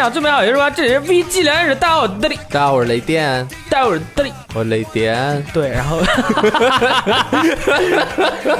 享最美好游戏时光，这里是 VG 聊天室，大家好，我是德里，大家好，我是雷电，大家好，我是德里。我雷电。对，然后，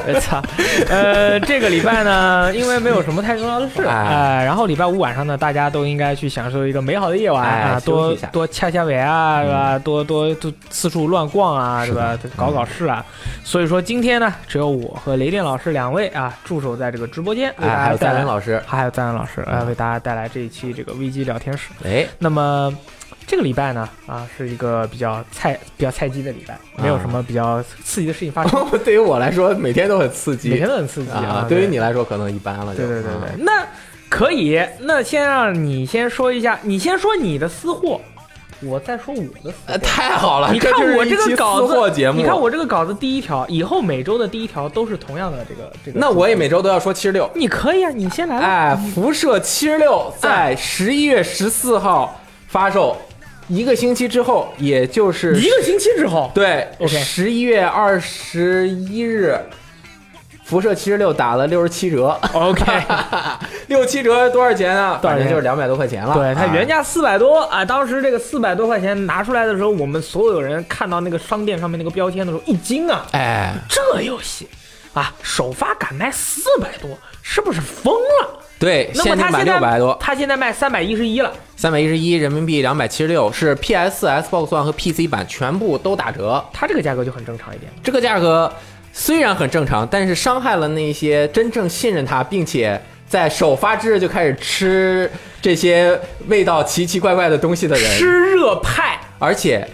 我操，呃，这个礼拜呢，因为没有什么太重要的事，哎哎，然后礼拜五晚上呢，大家都应该去享受一个美好的夜晚哎啊，休多多掐掐尾啊，是吧？多多多四处乱逛啊，是吧？搞搞事啊。所以说今天呢，只有我和雷电老师两位啊驻守在这个直播间，为大哎，还有赞恩老师。还有赞恩老师来为大家带来这一期这个危机聊天室。哎，那么这个礼拜呢，啊，是一个比较菜、比较菜鸡的礼拜，没有什么比较刺激的事情发生，对于我来说，每天都很刺激每天都很刺激啊。对对于你来说，可能一般了就。对对对对，嗯那可以，那先让你先说一下，你先说你的私货，我再说我的私。太好了！你看我这个稿子，目，你看我这个稿子第一条，以后每周的第一条都是同样的这个这个。那我也每周都要说七十六。你可以啊，你先来吧。哎，辐射七十六在十一月十四号发售，一个星期之后，也就是一个星期之后，对 OK 十一月二十一日，辐射七十六打了六十七折。OK，六七折多少钱啊？多少钱就是两百多块钱了。对，它啊原价四百多啊，当时这个四百多块钱拿出来的时候，我们所有人看到那个商店上面那个标签的时候一惊啊，哎，这游戏啊，首发敢卖四百多，是不是疯了？对，现在六百多，它现在卖三百一十一了，三百一十一人民币，两百七十六，是 PS、Xbox One 和 PC 版全部都打折。它这个价格就很正常一点。这个价格虽然很正常，但是伤害了那些真正信任它，并且在首发之日就开始吃这些味道奇奇怪怪的东西的人，吃热派，而且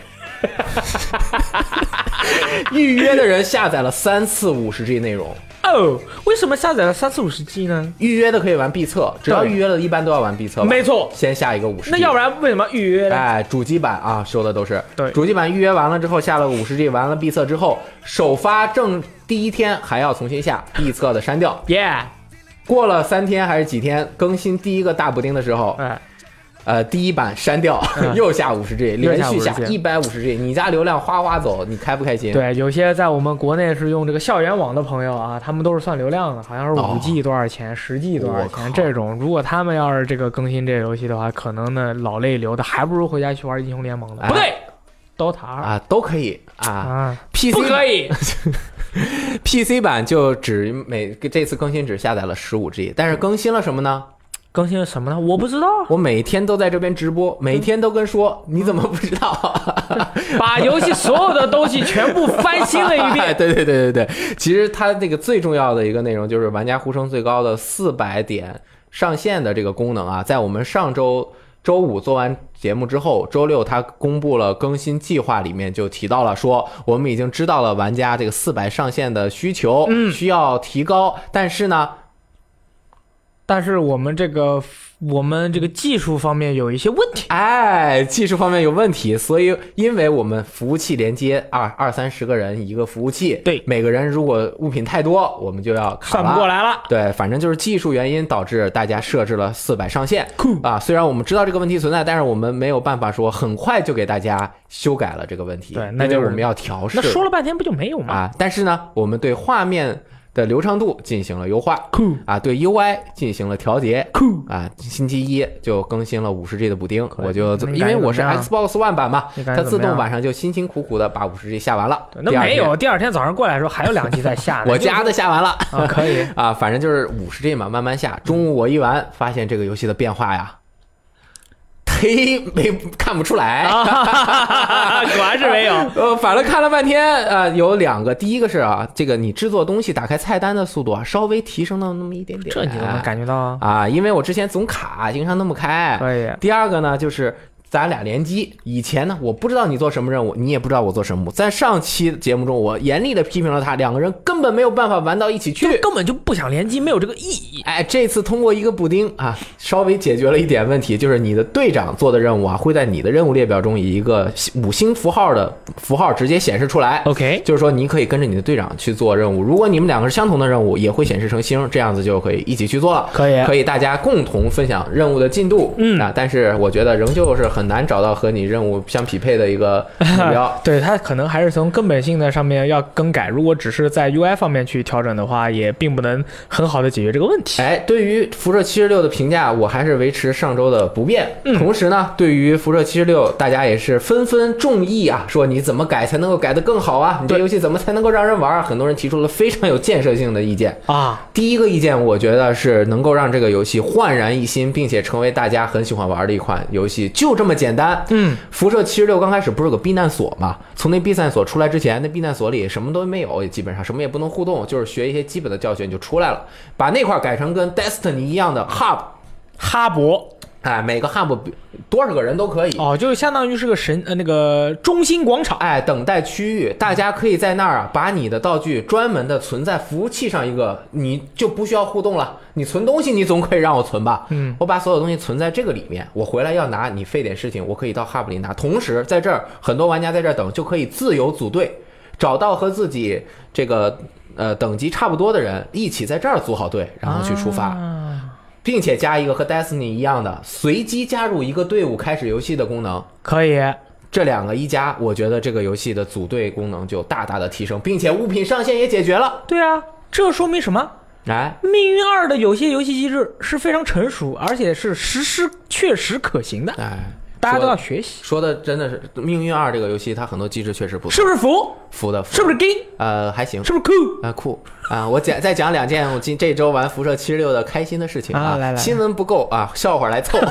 预约的人下载了三次五十 G 内容。哦，为什么下载了三四五十 G 呢？预约的可以玩必测，只要预约了，一般都要玩必测。没错，先下一个五十。那要不然为什么预约？哎，主机版啊，说的都是对主机版预约完了之后下了五十 G，完了闭测之后，首发正第一天还要重新下闭测的删掉。耶，过了三天还是几天更新第一个大补丁的时候，哎，呃，第一版删掉，嗯 又下五十 G，连续下 50G 一百五十 G，你家流量哗哗走，你开不开心？对，有些在我们国内是用这个校园网的朋友啊，他们都是算流量的，好像是哦五 G 多少钱，十 G 多少钱这种。如果他们要是这个更新这个游戏的话，可能呢老泪流的，还不如回家去玩英雄联盟呢。哎不对，DOTA 啊，都可以啊。啊，PC 不可以。PC 版就只每这次更新只下载了十五 G，但是更新了什么呢？更新了什么呢？我不知道，我每天都在这边直播，每天都跟说，你怎么不知道？把游戏所有的东西全部翻新了一哎遍。对对对对对，其实它那个最重要的一个内容就是玩家呼声最高的四百点上线的这个功能啊，在我们上周周五做完节目之后，周六它公布了更新计划，里面就提到了说，我们已经知道了玩家这个四百上线的需求，嗯需要提高，但是呢，但是我们这个我们这个技术方面有一些问题。哎，技术方面有问题，所以因为我们服务器连接二二三十个人一个服务器，对每个人如果物品太多，我们就要卡算不过。来了，对，反正就是技术原因导致大家设置了四百上限。啊，虽然我们知道这个问题存在，但是我们没有办法说很快就给大家修改了这个问题。对那就是我们要调试那说了半天不就没有吗？啊。但是呢，我们对画面的流畅度进行了优化。啊，对 UI 进行了调节。啊，星期一就更新了五十 G 的补丁，我就因为我是 Xbox One 版嘛，它自动晚上就辛辛苦苦的把五十 G 下完了。那没有，第二天早上过来的时候还有两 G 在下。我家的下完了。啊，可以。啊，反正就是五十 G 嘛，慢慢下。中午我一玩，发现这个游戏的变化呀，忒没看不出来。啊，果然是没有。呃，反正看了半天，呃，有两个，第一个是啊，这个你制作东西打开菜单的速度啊，稍微提升到那么一点点。这你都能感觉到啊？啊？因为我之前总卡，经常弄不开。可以。第二个呢，就是咱俩联机。以前呢，我不知道你做什么任务，你也不知道我做什么。在上期节目中，我严厉的批评了他，两个人根本没有办法玩到一起去。根本就不想联机，没有这个意义。哎，这次通过一个补丁啊，稍微解决了一点问题，就是你的队长做的任务啊，会在你的任务列表中以一个五星符号的符号直接显示出来。OK，就是说，你可以跟着你的队长去做任务。如果你们两个是相同的任务，也会显示成星，这样子就可以一起去做了。可以可以大家共同分享任务的进度。嗯啊，但是我觉得仍旧是很很难找到和你任务相匹配的一个目标。对它可能还是从根本性的上面要更改。如果只是在 UI 方面去调整的话，也并不能很好的解决这个问题。哎，对于辐射七十六的评价，我还是维持上周的不变。嗯同时呢，对于辐射七十六，大家也是纷纷众议啊，说你怎么改才能够改得更好啊？你这游戏怎么才能够让人玩啊？很多人提出了非常有建设性的意见。啊，第一个意见，我觉得是能够让这个游戏焕然一新，并且成为大家很喜欢玩的一款游戏，就这么简单。嗯，辐射七十六刚开始不是有个避难所嘛？从那避难所出来之前，那避难所里什么都没有，也基本上什么也不能互动，就是学一些基本的教学你就出来了。把那块改成跟 Destiny 一样的 Hub，哈勃哎，每个 Hub 多少个人都可以。哦，就相当于是个神呃那个中心广场。哎，等待区域，大家可以在那儿啊，把你的道具专门的存在服务器上一个，你就不需要互动了。你存东西，你总可以让我存吧？嗯，我把所有东西存在这个里面，我回来要拿，你费点事情，我可以到 Hub 里拿。同时，在这儿很多玩家在这儿等，就可以自由组队，找到和自己这个呃等级差不多的人，一起在这儿组好队，然后去出发。啊并且加一个和 Destiny 一样的随机加入一个队伍开始游戏的功能。可以。这两个一加，我觉得这个游戏的组队功能就大大的提升，并且物品上限也解决了。对啊，这说明什么？哎，命运二的有些游戏机制是非常成熟，而且是实施确实可行的，哎，大家都要学习，说的真的是《命运二》这个游戏，它很多机制确实不错，是不是服？服的服是不是 gay？呃还行是不是酷？啊酷 啊！我讲再讲两件我今这周玩辐射七十六的开心的事情啊来来新闻不够啊，笑话来凑。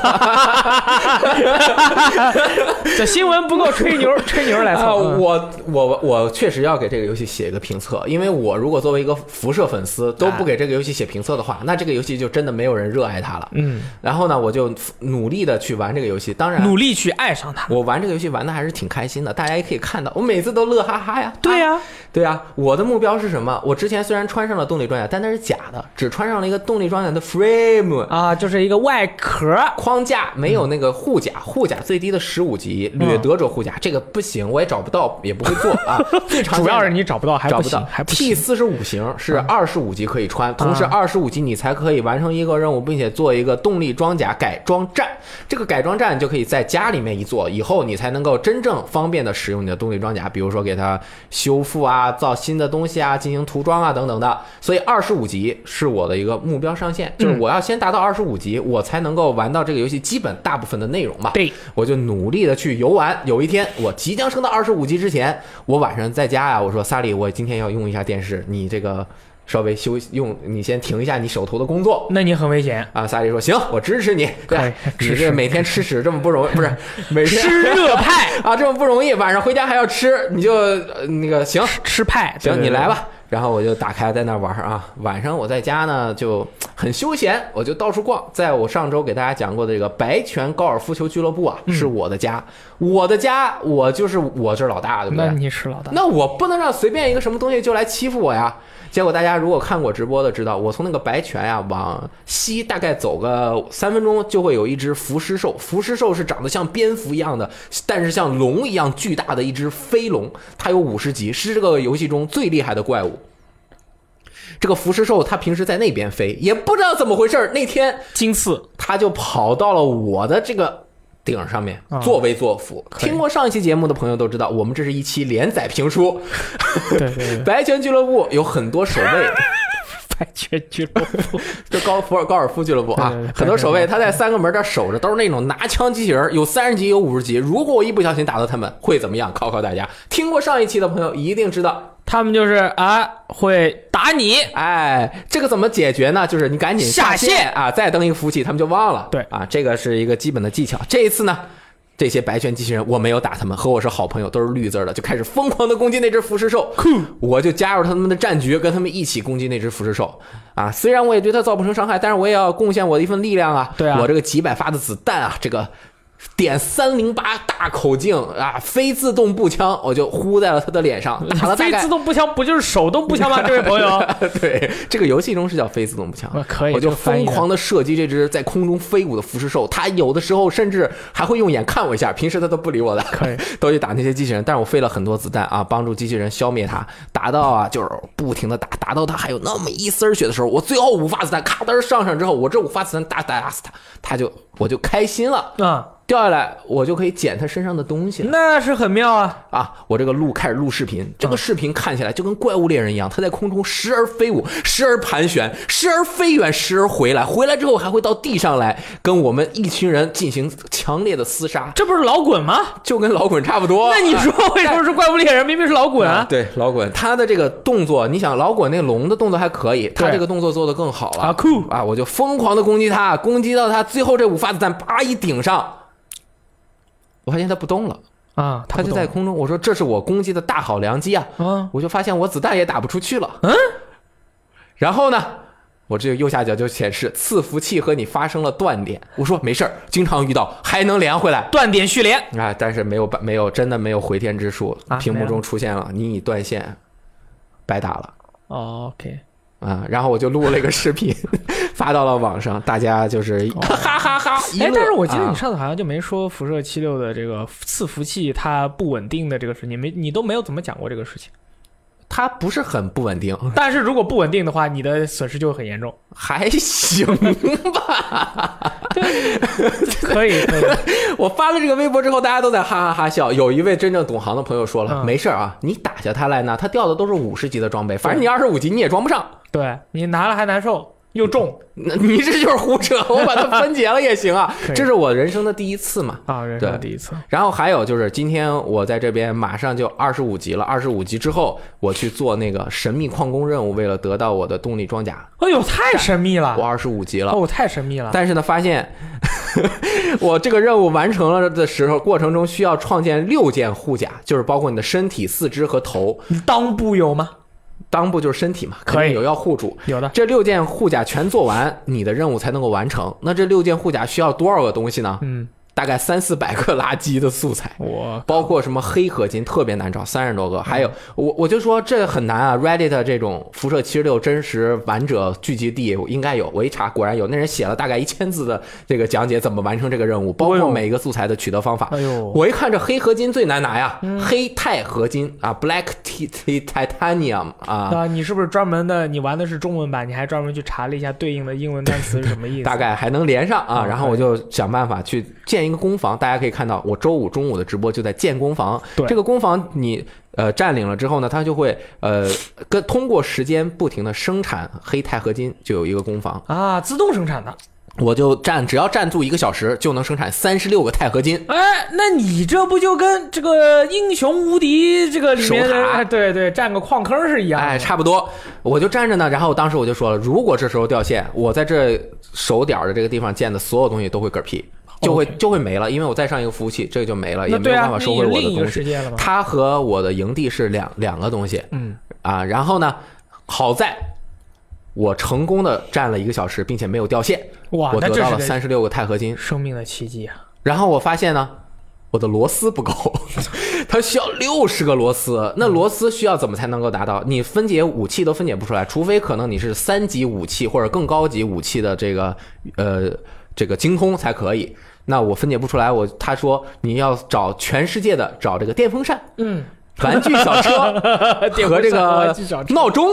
这新闻不够吹牛，吹牛来啊，凑。嗯我我我确实要给这个游戏写一个评测，因为我如果作为一个辐射粉丝都不给这个游戏写评测的话，那这个游戏就真的没有人热爱它了。嗯，然后呢，我就努力的去玩这个游戏，当然努力去爱上它。我玩这个游戏玩的还是挺开心的，大家也可以看到，我每次都乐哈哈呀。对呀、啊对啊、我的目标是什么？我之前虽然穿上了动力装甲，但那是假的，只穿上了一个动力装甲的 frame。啊，就是一个外壳。框架没有那个护甲，护甲最低的十五级，嗯掠夺者护甲这个不行，我也找不到，也不会做啊。最常主要是你找不到，还不行，找不到还不 T 行。四十五型是二十五级可以穿，同时啊二十五级你才可以完成一个任务，并且做一个动力装甲改装站。这个改装站就可以在家里面一做，以后你才能够真正方便的使用你的动力装甲，比如说给它修复啊、造新的东西啊、进行涂装啊等等的。所以二十五级是我的一个目标上限，就是我要先达到二十五级，我才能够玩到这个游戏基本大部分的内容嘛。对，我就努力的去游玩。有一天我即将升到二十五级之前，我晚上在家呀、我说萨利，我今天要用一下电视，你这个稍微休息用，你先停一下你手头的工作。那你很危险，啊，萨利说行，我支持你。对 可以，你支持这每天吃屎这么不容易，不是 每天吃热派，啊这么不容易，晚上回家还要吃，你就、呃那个行，吃派。对行，你来吧。然后我就打开在那玩儿啊。晚上我在家呢就很休闲，我就到处逛。在我上周给大家讲过的这个白泉高尔夫球俱乐部啊，嗯是我的家，我的家，我就是我这是老大，对不那对？你是老大。那我不能让随便一个什么东西就来欺负我呀。结果大家如果看过直播的知道，我从那个白泉呀、往西大概走个三分钟，就会有一只浮尸兽。浮尸兽是长得像蝙蝠一样的，但是像龙一样巨大的一只飞龙，它有五十级，是这个游戏中最厉害的怪物。这个浮尸兽它平时在那边飞，也不知道怎么回事儿，那天金刺它就跑到了我的这个顶上面啊作威作福。听过上一期节目的朋友都知道，我们这是一期连载评书，对对对，白泉俱乐部有很多守卫，白泉俱乐部。就高福尔高尔夫俱乐部啊对对对，很多守卫他在三个门这儿守着，都是那种拿枪机器人，有三十级有五十级。如果我一不小心打到他们，会怎么样？考考大家。听过上一期的朋友一定知道。他们就是啊，会打你。哎，这个怎么解决呢？就是你赶紧下线线啊，再登一个服务器，他们就忘了。对啊，这个是一个基本的技巧。这一次呢，这些白拳机器人我没有打他们，和我是好朋友，都是绿字儿的，就开始疯狂的攻击那只腐尸兽。我就加入他们的战局，跟他们一起攻击那只腐尸兽。啊，虽然我也对它造不成伤害，但是我也要贡献我的一份力量啊。对啊我这个几百发的子弹啊，这个。点三零八大口径啊，非自动步枪，我就呼在了他的脸上，打了非自动步枪不就是手动步枪吗？这位朋友，对，这个游戏中是叫非自动步枪。啊，可以我就疯狂的射击这只在空中飞舞的浮尸兽，它有的时候甚至还会用眼看我一下，平时它都不理我的，可以。都去打那些机器人，但是我费了很多子弹啊，帮助机器人消灭它，打到啊就是不停的打，打到它还有那么一丝儿血的时候，我最后五发子弹咔噔上上之后，我这五发子弹打打死它，它就我就开心了。啊，掉下来我就可以捡他身上的东西了那是很妙啊！啊！我这个录开始录视频，这个视频看起来就跟怪物猎人一样，他在空中时而飞舞，时而盘旋，时而飞远，时而回来，回来之后还会到地上来跟我们一群人进行强烈的厮杀，这不是老滚吗？就跟老滚差不多。那你说为什么是怪物猎人？明明是老滚啊！对，老滚他的这个动作，你想老滚那龙的动作还可以，他这个动作做的更好了啊酷啊！我就疯狂的攻击他，攻击到他最后这五发子弹啪一顶上，我发现它不动了，啊，他就在空中。我说这是我攻击的大好良机啊！啊，我就发现我子弹也打不出去了。嗯，然后呢，我这个右下角就显示伺服器和你发生了断点。我说没事儿，经常遇到，还能连回来。断点续连，啊，但是没有办没有真的没有回天之术，啊屏幕中出现了你已断线，白打了。哦 OK，啊，然后我就录了一个视频，发到了网上，大家就是哈哈哈哈。哎，但是我记得你啊上次好像就没说辐射七六的这个伺服器它不稳定的这个事你，没你都没有怎么讲过这个事情。它不是很不稳定，但是如果不稳定的话，你的损失就会很严重。还行吧。可以，可以，我发了这个微博之后，大家都在哈哈哈笑。有一位真正懂行的朋友说了，嗯没事儿啊，你打下它来呢，它掉的都是五十级的装备，反正你二十五级你也装不上。对你拿了还难受，又重那 你这就是胡扯，我把它 分解了也行啊这是我人生的第一次嘛。啊，人生的第一次。然后还有就是，今天我在这边马上就二十五级了。二十五级之后，我去做那个神秘矿工任务，为了得到我的动力装甲，哎呦，太神秘了我！二十五级了。哦，太神秘了。但是呢，发现 我这个任务完成了的时候，过程中需要创建六件护甲，就是包括你的身体、四肢和头。你裆部有吗？裆部就是身体嘛，可以有要护住。有的。这六件护甲全做完，你的任务才能够完成。那这六件护甲需要多少个东西呢？嗯，大概三四百个垃圾的素材。我包括什么黑合金特别难找，三十多个，还有我我就说这很难啊，Reddit 这种辐射七十六真实玩者聚集地应该有，我一查果然有，那人写了大概一千字的这个讲解怎么完成这个任务，包括每一个素材的取得方法。哎呦，我一看这黑合金最难拿呀，黑钛合金啊，Black T Titanium 啊，啊，你是不是专门的？你玩的是中文版，你还专门去查了一下对应的英文单词是什么意思？大概还能连上啊。哦然后我就想办法去建一个工坊，大家可以看到，我周五中午的直播就在建工坊。对这个工坊你呃占领了之后呢，它就会呃跟通过时间不停的生产黑钛合金，就有一个工坊。啊，自动生产的。我就站，只要站住一个小时，就能生产三十六个钛合金。哎，那你这不就跟这个英雄无敌这个里面的哎对对占个矿坑是一样的？哎，差不多，我就站着呢。然后当时我就说了，如果这时候掉线，我在这手点儿的这个地方建的所有东西都会嗝屁，就会就会没了，因为我再上一个服务器，这个就没了，也没有办法收回我的东西。它和我的营地是两两个东西嗯，啊。然后呢，好在我成功的站了一个小时，并且没有掉线，哇，我得到了三十六个钛合金。生命的奇迹啊！然后我发现呢，我的螺丝不够，它需要六十个螺丝。那螺丝需要怎么才能够达到？你分解武器都分解不出来，除非可能你是三级武器或者更高级武器的这个呃这个精通才可以。那我分解不出来，我他说你要找全世界的找这个电风扇、嗯，玩具小车 和这个闹钟，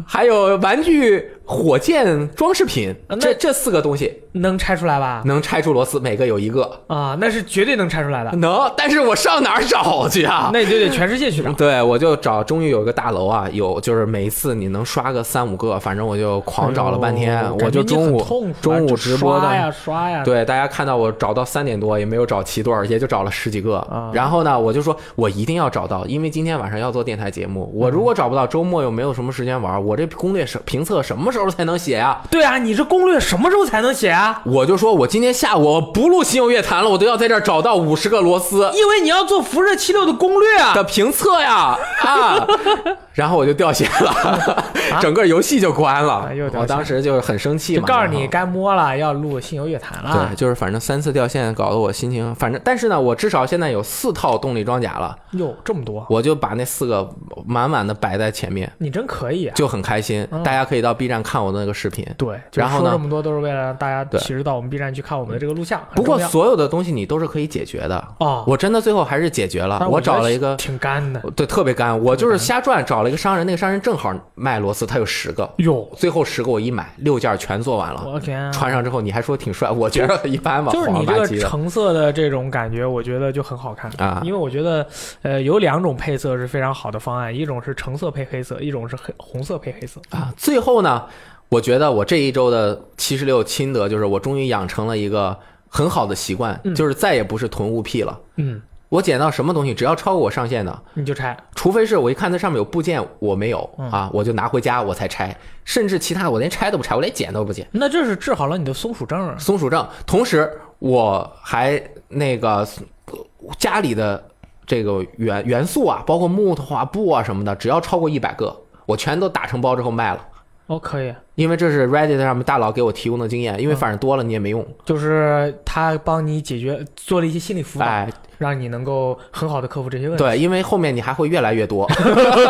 还有玩具火箭装饰品，这这四个东西能拆出来吧？能拆出螺丝，每个有一个。啊，那是绝对能拆出来的。能，但是我上哪儿找去啊？那你就得全世界去找。对，我就找，终于有一个大楼啊，有就是每一次你能刷个三五个，反正我就狂找了半天，哎我就中午中午直播的，刷呀刷呀。对，大家看到我找到三点多，也没有找齐多少，也就找了十几个。啊然后呢，我就说我一定要找到，因为今天晚上要做电台节目，我如果找不到，周末又没有什么时间玩，我这攻略什评测什么时候才能写呀？对啊，你这攻略什么时候才能写啊？我就说我今天下午我不录新游乐坛了，我都要在这儿找到五十个螺丝。因为你要做辐射七六的攻略啊。的评测呀啊，然后我就掉线了，整个游戏就关了我当时就很生气嘛，就告诉你该摸了，要录信游乐坛了。对，就是反正三次掉线，搞得我心情反正，但是呢，我至少现在有四套动力装甲了，哟，这么多，我就把那四个满满的摆在前面，你真可以啊！就很开心。嗯大家可以到 B 站看我的那个视频。对，然后呢说这么多都是为了让大家对其实到我们 B 站去看我们的这个录像。不过所有的东西你都是可以解决的，哦，我真的最后还是解决了我找了一个挺干的，对，特别干。我就是瞎转，找了了一个商人，那个商人正好卖螺丝，他有十个，哟，最后十个我一买，六件全做完了。我天啊！穿上之后你还说挺帅，我觉得一般吧，就是你这个。橙色的这种感觉，我觉得就很好看啊因为我觉得，呃，有两种配色是非常好的方案，一种是橙色配黑色，一种是黑红色配黑色。啊，最后呢，我觉得我这一周的七十六心得就是，我终于养成了一个很好的习惯，嗯就是再也不是囤物癖了。嗯，我捡到什么东西，只要超过我上限的，你就拆。除非是我一看它上面有部件我没有嗯啊，我就拿回家我才拆，甚至其他的我连拆都不拆，我连捡都不捡。那这是治好了你的松鼠症啊！松鼠症，同时我还那个呃家里的这个元元素啊，包括木头啊、布啊什么的，只要超过一百个，我全都打成包之后卖了。哦，可以，因为这是 Reddit 上面大佬给我提供的经验，因为反正多了你也没用。就是他帮你解决做了一些心理辅导，哎，让你能够很好的克服这些问题。对，因为后面你还会越来越多，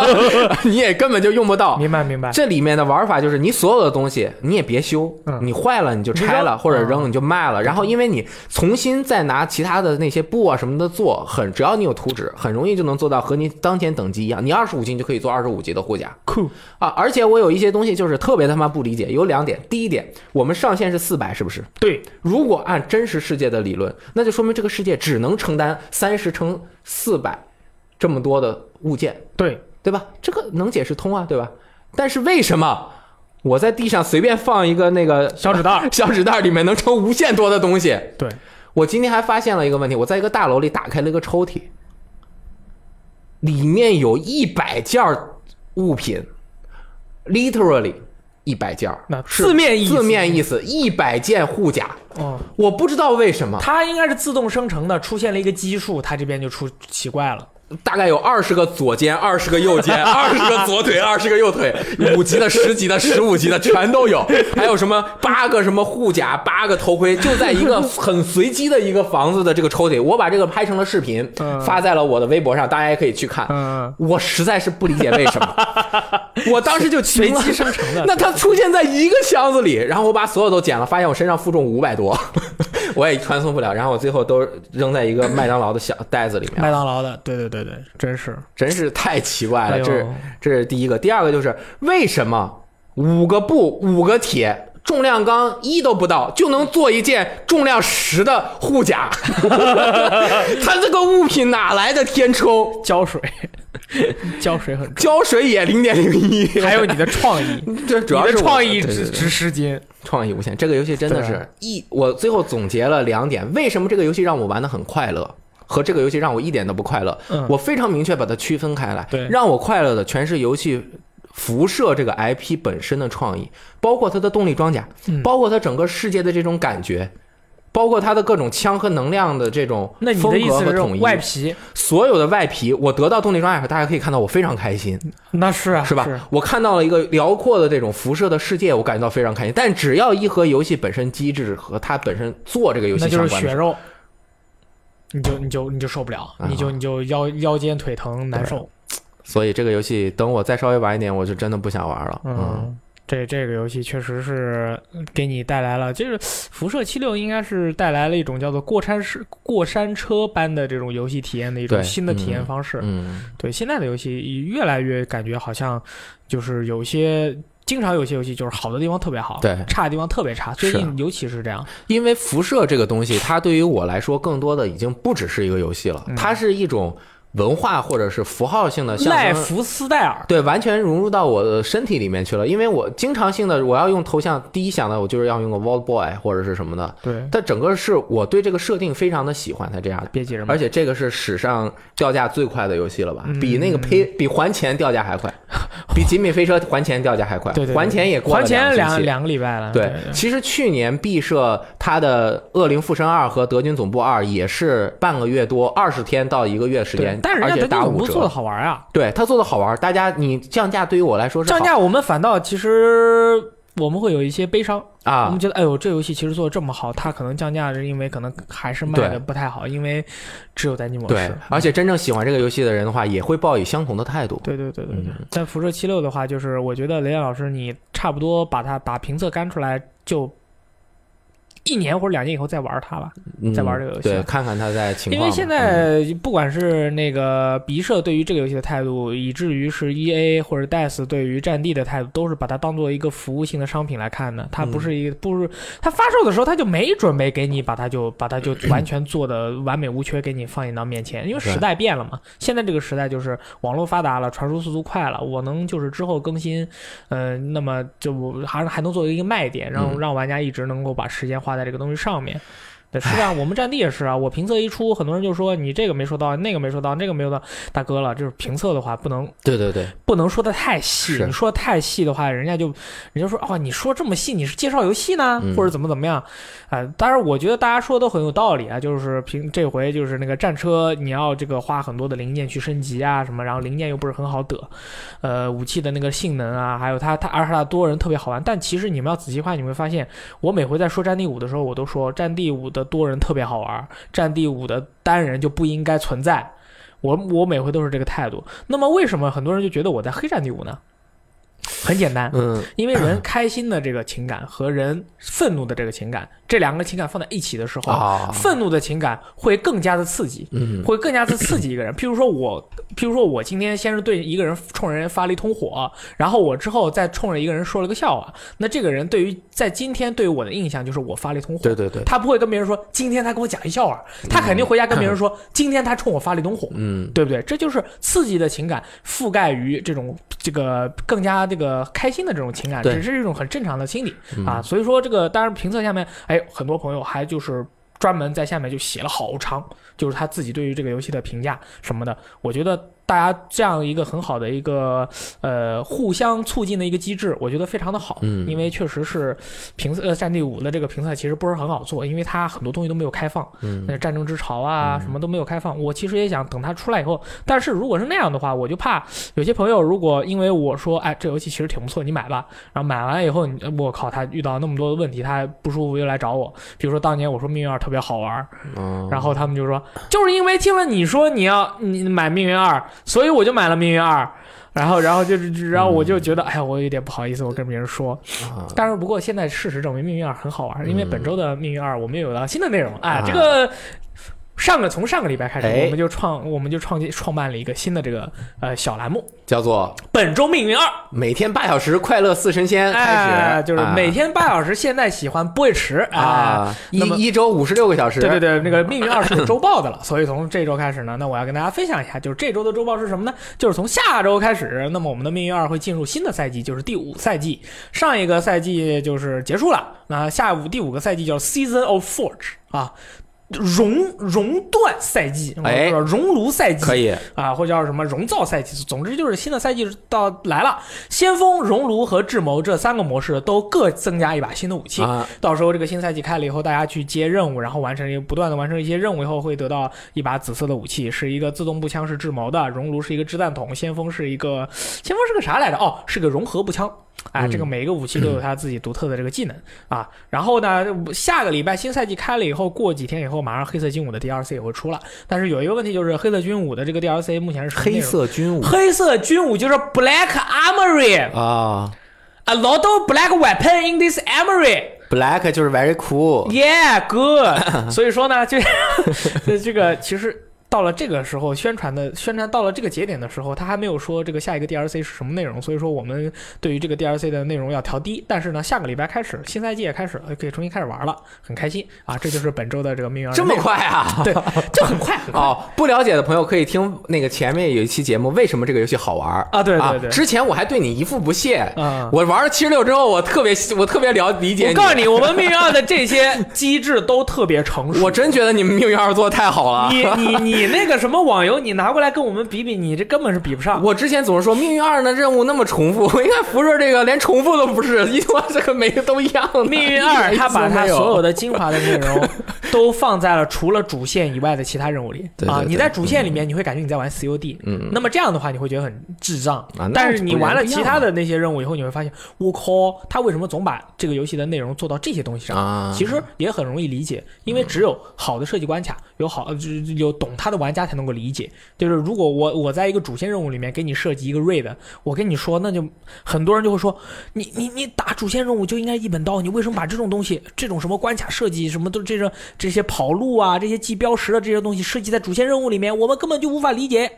你也根本就用不到。明白明白。这里面的玩法就是，你所有的东西你也别修，嗯你坏了你就拆了，或者扔嗯你就卖了。然后因为你重新再拿其他的那些布啊什么的做，很只要你有图纸，很容易就能做到和你当前等级一样。你二十五级就可以做二十五级的护甲酷，啊！而且我有一些东西就是特别他妈不理解，有两点。第一点，我们上限是四百，是不是？对，如果按真实世界的理论，那就说明这个世界只能承担三十乘四百这么多的物件，对，对吧？这个能解释通啊，对吧？但是为什么我在地上随便放一个那个小纸袋 小纸袋里面能盛无限多的东西？对，我今天还发现了一个问题，我在一个大楼里打开了一个抽屉，里面有一百件物品，literally 一百件儿，那是字面意思字面意思一百件护甲，哦，我不知道为什么，它应该是自动生成的，出现了一个基数，它这边就出奇怪了。大概有二十个左肩，二十个右肩，二十个左腿，二十个右腿，五级的、十级的、十五级的全都有，还有什么八个什么护甲，八个头盔，就在一个很随机的一个房子的这个抽屉。我把这个拍成了视频，嗯。发在了我的微博上，大家也可以去看。嗯，我实在是不理解为什么，我当时就随惊了机生成的。那它出现在一个箱子里，然后我把所有都捡了，发现我身上负重五百多，我也传送不了，然后我最后都扔在一个麦当劳的小袋子里面。麦当劳的，对对对对，真是。真是太奇怪了，哎这是这是第一个。第二个就是为什么五个布五个铁，重量钢一都不到就能做一件重量十的护甲？他这个物品哪来的填充？胶水，胶水很重，胶水也零点零一，还有你的创意，这主要是创意值值十斤。创意无限。这个游戏真的是一，我最后总结了两点，为什么这个游戏让我玩的很快乐，和这个游戏让我一点都不快乐。嗯我非常明确把它区分开来。对让我快乐的全是游戏。辐射这个 IP 本身的创意，包括它的动力装甲，嗯包括它整个世界的这种感觉，包括它的各种枪和能量的这种那你风的意思是格和统一。外皮？所有的外皮，我得到动力装甲时，大家可以看到我非常开心。那是啊，是吧？我看到了一个辽阔的这种辐射的世界，我感觉到非常开心。但只要一和游戏本身机制和它本身做这个游戏相关的时候，是血肉，你就你就你就受不了，啊你就你就腰腰间腿疼难受。所以这个游戏等我再稍微晚一点，我就真的不想玩了。嗯，嗯，这这个游戏确实是给你带来了，就是辐射七六应该是带来了一种叫做过山式过山车般的这种游戏体验的一种新的体验方式。嗯，对现在的游戏越来越感觉好像就是有些。经常有些游戏就是好的地方特别好，对差的地方特别差。最近尤其是这样，因为辐射这个东西，它对于我来说，更多的已经不只是一个游戏了，嗯它是一种文化或者是符号性的象征。赖福斯戴尔，对，完全融入到我的身体里面去了。因为我经常性的我要用头像，第一想到我就是要用个 Vault Boy 或者是什么的。对，它整个是我对这个设定非常的喜欢，才这样的。别急着买而且这个是史上掉价最快的游戏了吧？嗯比那个呸比还钱掉价还快，比极品飞车还钱掉价还快。对对对还钱也过了还钱两两个礼拜了。对对，其实去年毕设它的《恶灵附身二》和《德军总部二》也是半个月多，二十天到一个月时间，对但是人而家德军总打五折。部做的好玩啊，对他做的好玩，大家你降价对于我来说是好降价我们反倒其实我们会有一些悲伤啊，我啊们，觉得哎呦这游戏其实做的这么好，它可能降价是因为可能还是卖的对不太好，因为只有单机模对式。，而且真正喜欢这个游戏的人的话，也会抱以相同的态度。对对对对对嗯，但辐射七六的话，就是我觉得雷电老师你差不多把它把评测干出来就一年或者两年以后再玩它吧。嗯再玩这个游戏对，看看它在情况。因为现在不管是那个鼻社对于这个游戏的态度，以至于是 E A 或者 DICE 对于战地的态度，都是把它当做一个服务性的商品来看的。它不是一个，不是它发售的时候，它就没准备给你把它就把它就 完全做的完美无缺给你放映到面前，因为时代变了嘛。现在这个时代就是网络发达了，传输速度快了，我能就是之后更新，呃，那么就还还能作为一个卖点，让嗯让玩家一直能够把时间花在这个东西上面。对，是啊，我们战地也是啊。我评测一出，很多人就说你这个没说到，那个没说到，那个没有到。大哥了，就是评测的话，不能对对对，不能说的太细。你说的太细的话，人家就人家说哦，你说这么细，你是介绍游戏呢，嗯或者怎么怎么样？啊、当然，我觉得大家说的都很有道理啊。就是凭这回就是那个战车，你要这个花很多的零件去升级啊什么，然后零件又不是很好得，呃，武器的那个性能啊，还有它它而且它多人特别好玩。但其实你们要仔细看，你会发现，我每回在说战地五的时候，我都说战地五的多人特别好玩，战地五的单人就不应该存在。我我每回都是这个态度。那么为什么很多人就觉得我在黑战地五呢？很简单，嗯，因为人开心的这个情感和人愤怒的这个情感，这两个情感放在一起的时候，啊，愤怒的情感会更加的刺激，嗯会更加的刺激一个人。譬如说我，譬如说我今天先是对一个人冲人发了一通火，然后我之后再冲着一个人说了个笑话，那这个人对于在今天对于我的印象就是我发了一通火。对对对，他不会跟别人说今天他给我讲一笑话，他肯定回家跟别人说 今天他冲我发了一通火。嗯对不对？这就是刺激的情感覆盖于这种这个更加这个开心的这种情感，对只是一种很正常的心理嗯啊。所以说这个当然评测下面，哎，很多朋友还就是专门在下面就写了好长，就是他自己对于这个游戏的评价什么的。我觉得大家这样一个很好的一个呃互相促进的一个机制，我觉得非常的好。嗯因为确实是评测呃战地五的这个评测其实不是很好做，因为它很多东西都没有开放。嗯那战争之潮啊，什么都没有开放。我其实也想等它出来以后，但是如果是那样的话，我就怕有些朋友如果因为我说，哎，这游戏其实挺不错，你买吧，然后买完以后，你我靠，他遇到那么多的问题，他不舒服又来找我。比如说当年我说命运二特别好玩，嗯，然后他们就说，就是因为听了你说你要你买命运二，所以我就买了命运二。然后，然后就是，然后我就觉得，哎呀，我有点不好意思，我跟别人说。啊但是不过现在事实证明，命运二很好玩，因为嗯本周的命运二我们又有了新的内容。哎啊，这个上个从上个礼拜开始，哎我们就创我们就创建创办了一个新的这个呃小栏目，叫做本周命运二。每天八小时快乐四神仙开哎，始，就是啊每天八小时，现在喜欢不会迟哎啊，一那么一周五十六个小时，对对对，那个命运二是有周报的了，所以从这周开始呢，那我要跟大家分享一下，就是这周的周报是什么呢？就是从下周开始，那么我们的命运二会进入新的赛季，就是第五赛季。上一个赛季就是结束了，那下午第五个赛季叫 Season of Forge 啊。熔熔断赛季，哎或者熔炉赛季，可以，啊，或者叫什么熔造赛季，总之就是新的赛季到来了。先锋、熔炉和智谋这三个模式都各增加一把新的武器。啊，到时候这个新赛季开了以后，大家去接任务，然后完成一不断的完成一些任务以后，会得到一把紫色的武器，是一个自动步枪，是智谋的；熔炉是一个掷弹筒，先锋是一个先锋是个啥来着？哦，是个融合步枪。哎，嗯这个每一个武器都有 它自己独特的这个技能啊。然后呢，下个礼拜新赛季开了以后，过几天以后，马上黑色军武的 DLC 也会出了。但是有一个问题就是，黑色军武的这个 DLC 目前是黑色军武黑色军武就是 Black Armory。啊 A lot of black weapon in this armory.，black 就是 very cool，Yeah, good。所以说呢，这 这这个其实到了这个时候，宣传的宣传到了这个节点的时候，他还没有说这个下一个 DLC 是什么内容，所以说我们对于这个 DLC 的内容要调低。但是呢，下个礼拜开始，新赛季也开始了，可以重新开始玩了，很开心啊！这就是本周的这个命运二这么，快啊？对，就很快很快哦，不了解的朋友可以听那个前面有一期节目，为什么这个游戏好玩啊！对对对，之前我还对你一副不屑，嗯。我玩了七十六之后，我特别我特别了理解我告诉你，我们命运二的这些机制都特别成熟。我真觉得你们命运二做的太好了。你你你那个什么网游，你拿过来跟我们比比，你这根本是比不上。我之前总是说命运二的任务那么重复，我一看辐射这个连重复都不是，一说这个每个都一样的。命运二，它把它所有的精华的内容 都放在了除了主线以外的其他任务里啊！你在主线里面，你会感觉你在玩 COD，嗯，那么这样的话，你会觉得很智障。啊但是你玩了其他的那些任务以后，你会发现，我靠，他为什么总把这个游戏的内容做到这些东西上？啊，其实也很容易理解，因为只有好的设计关卡，有好呃有懂它他的玩家才能够理解。就是如果我我在一个主线任务里面给你设计一个 raid，我跟你说，那就很多人就会说，你你你打主线任务就应该一本刀，你为什么把这种东西，这种什么关卡设计，什么都这种这些跑路啊，这些记标识的这些东西设计在主线任务里面，我们根本就无法理解。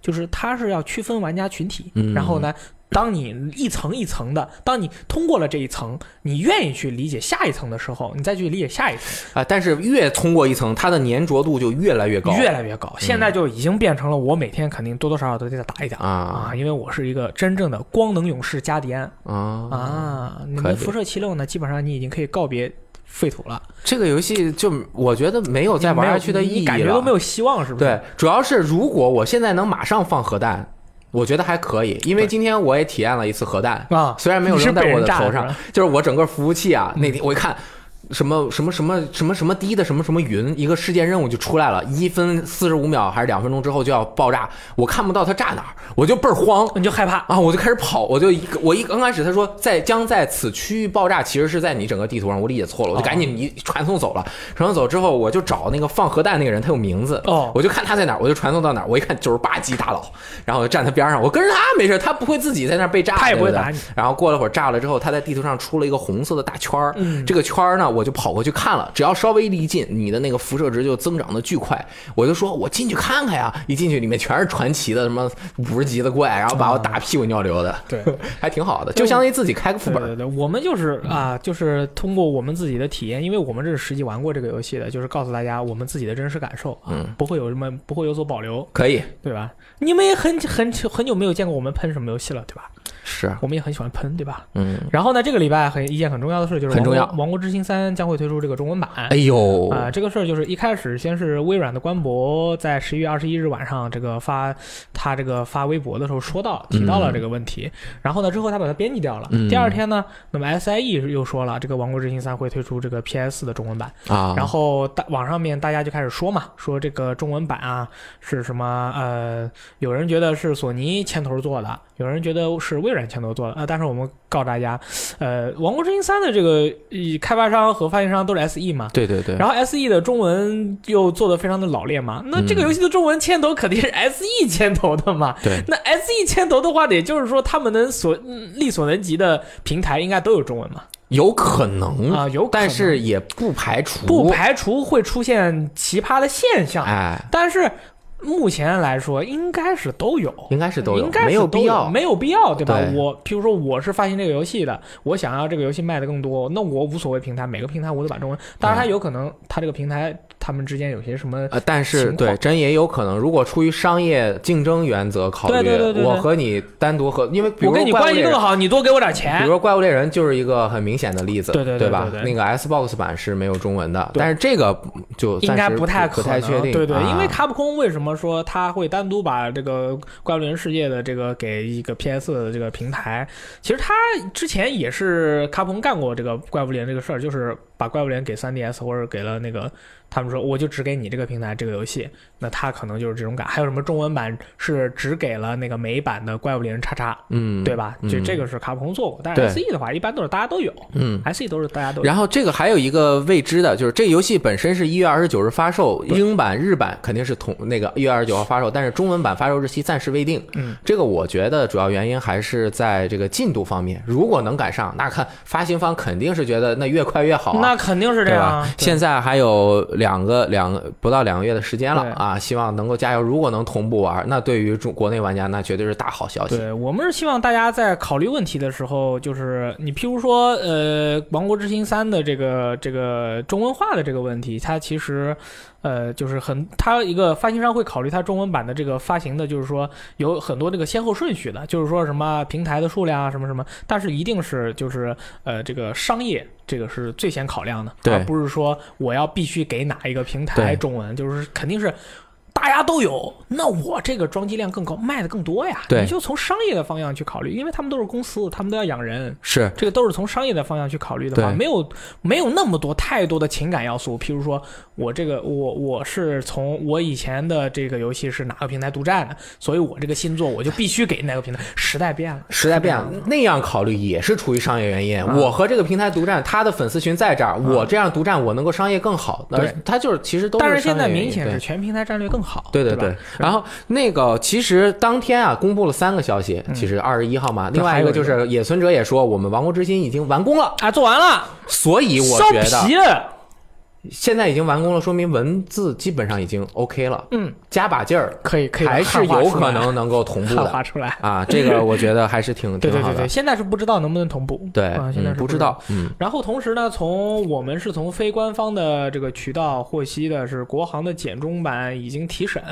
就是他是要区分玩家群体，嗯然后呢，当你一层一层的，当你通过了这一层，你愿意去理解下一层的时候，你再去理解下一层，啊，但是越通过一层，它的粘着度就越来越高，越来越高。现在就已经变成了我每天肯定多多少少都得打一打啊因为我是一个真正的光能勇士加迪安啊啊。你可以们辐射七六呢，基本上你已经可以告别废土了，这个游戏就我觉得没有再玩下去的意义了感觉都没。有希望，是不是？对，主要是如果我现在能马上放核弹，我觉得还可以，因为今天我也体验了一次核弹，啊，虽然没有扔在我的头上是，就是我整个服务器啊，那天我一看。什么什么什么什么什么低的什么什么云，一个事件任务就出来了，一分四十五秒还是两分钟之后就要爆炸，我看不到它炸哪儿，我就倍儿慌你就害怕。啊！我就开始跑，我就一个我一刚开始他说在将在此区域爆炸，其实是在你整个地图上，我理解错了，我就赶紧一传送走了。传送走之后，我就找那个放核弹那个人，他有名字，哦我就看他在哪儿，我就传送到哪儿。我一看九十八级大佬，然后我就站他边上，我跟着他没事，他不会自己在那儿被炸，他也不会对对打你然后过了会儿炸了之后，他在地图上出了一个红色的大圈儿，嗯这个圈儿呢，我就跑过去看了，只要稍微离近，你的那个辐射值就增长的巨快。我就说我进去看看呀，一进去里面全是传奇的什么五十级的怪，然后把我打屁股尿流的，对，还挺好的，就相当于自己开个副本。对对对，我们就是啊，就是通过我们自己的体验，因为我们这是实际玩过这个游戏的，就是告诉大家我们自己的真实感受啊，嗯不会有什么不会有所保留，可以，对吧？你们也很很很久没有见过我们喷什么游戏了，对吧？是，我们也很喜欢喷，对吧？嗯，然后呢，这个礼拜很一件很重要的事就是很重要王国之心三》将会推出这个中文版。哎呦，啊、这个事儿就是一开始先是微软的官博在十一月二十一日晚上这个发他这个发微博的时候说到提到了这个问题，然后呢之后他把它编辑掉了。嗯。第二天呢，那么 SIE 又说了这个《王国之心三》会推出这个 PS 的中文版，啊，然后大网上面大家就开始说嘛，说这个中文版啊是什么呃，有人觉得是索尼牵头做的，有人觉得是微软牵头做的啊、呃但是我们告诉大家，呃，《王国之心三》的这个呃开发商和发行商都是 SE 嘛。对对对，然后 S E 的中文又做的非常的老练嘛，那这个游戏的中文牵头肯定是 S E 牵头的嘛。对那 S E 牵头的话，也就是说他们能所嗯力所能及的平台应该都有中文嘛？有可能啊，有可能，但是也不排除不排除会出现奇葩的现象，哎，但是目前来说应该是都有。应该是都有应，该是没有必要。没有必要，对吧？对我譬如说我是发行这个游戏的，我想要这个游戏卖的更多，那我无所谓平台，每个平台我都把中文。当然，它有可能它这个平台他们之间有些什么呃，但是对，真也有可能，如果出于商业竞争原则考虑，对对对我和你单独和，因为比如我跟你关系更好，你多给我点钱比如。说《怪物猎人》就是一个很明显的例子，对对对吧？对对那个 Xbox 版是没有中文的，但是这个就应该不太不可能，太确定，对对，啊因为卡普空为什么说他会单独把这个《怪物猎人世界》的这个给一个 PS 的这个平台？其实他之前也是卡普空干过这个《怪物猎人》这个事儿，就是把《怪物猎人》给 3DS 或者给了那个他们说我就只给你这个平台这个游戏，那他可能就是这种感。还有什么中文版是只给了那个美版的《怪物猎人叉叉》，嗯，对吧？嗯就这个是卡普空做过，但是 SE 的话一般都是大家都有嗯。，SE 都是大家都有。然后这个还有一个未知的，就是这个游戏本身是一月二十九日发售，对英版、日版肯定是同那个一月二十九号发售，但是中文版发售日期暂时未定。嗯，这个我觉得主要原因还是在这个进度方面，如果能赶上，那看发行方肯定是觉得那越快越好啊。那肯定是这样啊。？现在还有两个两个不到两个月的时间了啊，希望能够加油。如果能同步玩，那对于中国内玩家那绝对是大好消息。对我们是希望大家在考虑问题的时候，就是你譬如说，呃，《王国之心三》的这个这个中文化的这个问题，它其实。呃，就是很，它一个发行商会考虑它中文版的这个发行的，就是说有很多这个先后顺序的，就是说什么平台的数量啊，什么什么，但是一定是就是呃这个商业这个是最先考量的，而不是说我要必须给哪一个平台中文，就是肯定是大家都有，那我这个装机量更高，卖的更多呀。对你就从商业的方向去考虑，因为他们都是公司，他们都要养人，是这个都是从商业的方向去考虑的话，没有没有那么多太多的情感要素。譬如说我这个我我是从我以前的这个游戏是哪个平台独占的，所以我这个新作我就必须给哪个平台。时代变了，时代变了，那样考虑也是出于商业原因。啊我和这个平台独占，他的粉丝群在这儿，我这样独占，我能够商业更好。对他就是其实都但是是商业原因现在明显是全平台战略更好。对吧对对，然后那个其实当天啊，公布了三个消息，其实二十一号嘛，另外一个就是野村哲也说，我们王国之心已经完工了，啊，做完了，所以我觉得。现在已经完工了，说明文字基本上已经 OK 了，嗯，加把劲儿可以可以还是有可能能够同步的画出来。啊，这个我觉得还是挺 挺好的对对对对，，现在是不知道能不能同步。对啊，现在是不知。道，嗯然后同时呢，从我们是从非官方的这个渠道获悉的是，国行的简中版已经提审，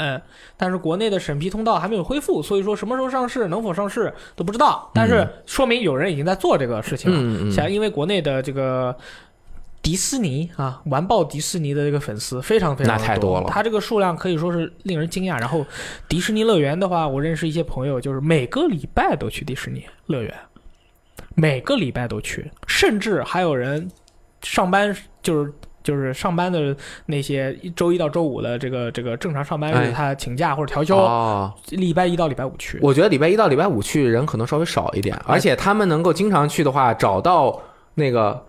但是国内的审批通道还没有恢复，所以说什么时候上市、能否上市都不知道。但是说明有人已经在做这个事情了。嗯嗯嗯，像因为国内的这个迪士尼啊，完爆迪士尼的这个粉丝非常非常那太多了。它这个数量可以说是令人惊讶。然后迪士尼乐园的话，我认识一些朋友，就是每个礼拜都去迪士尼乐园，每个礼拜都去，甚至还有人上班就是。就是上班的那些周一到周五的这个这个正常上班日，哎。他请假或者调休，哦，礼拜一到礼拜五去。我觉得礼拜一到礼拜五去人可能稍微少一点，而且他们能够经常去的话，找到那个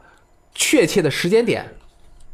确切的时间点，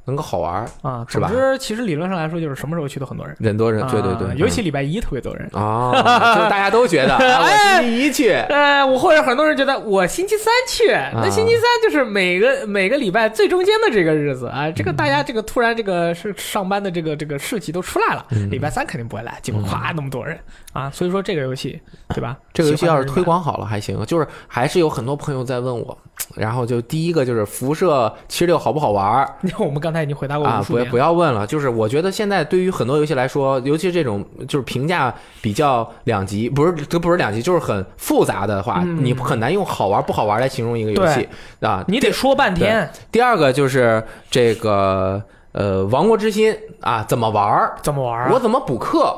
能够好玩，啊，是吧？总之，其实理论上来说，就是什么时候去都很多人。人多人，对对对啊，尤其礼拜一特别多人。啊，就是大家都觉得，啊我星期一去，呃，我或者很多人觉得我星期三去，啊。那星期三就是每个每个礼拜最中间的这个日子啊，这个大家这个突然这个是上班的这个这个士气都出来了，嗯。礼拜三肯定不会来，结果咵那么多人啊，所以说这个游戏对吧？这个游戏要是推广好了还行，就是还是有很多朋友在问我，然后就第一个就是辐射七十六好不好玩儿。的人买，我们刚才已经回答过啊不不要问了，就是我觉得现在对于很多游戏来说，尤其是这种就是评价比较两极，不是这不是两极，就是很复杂的话，嗯你很难用好玩不好玩来形容一个游戏啊。你得说半天第二个就是这个呃，王国之心啊，怎么玩儿？怎么玩啊？我怎么补课？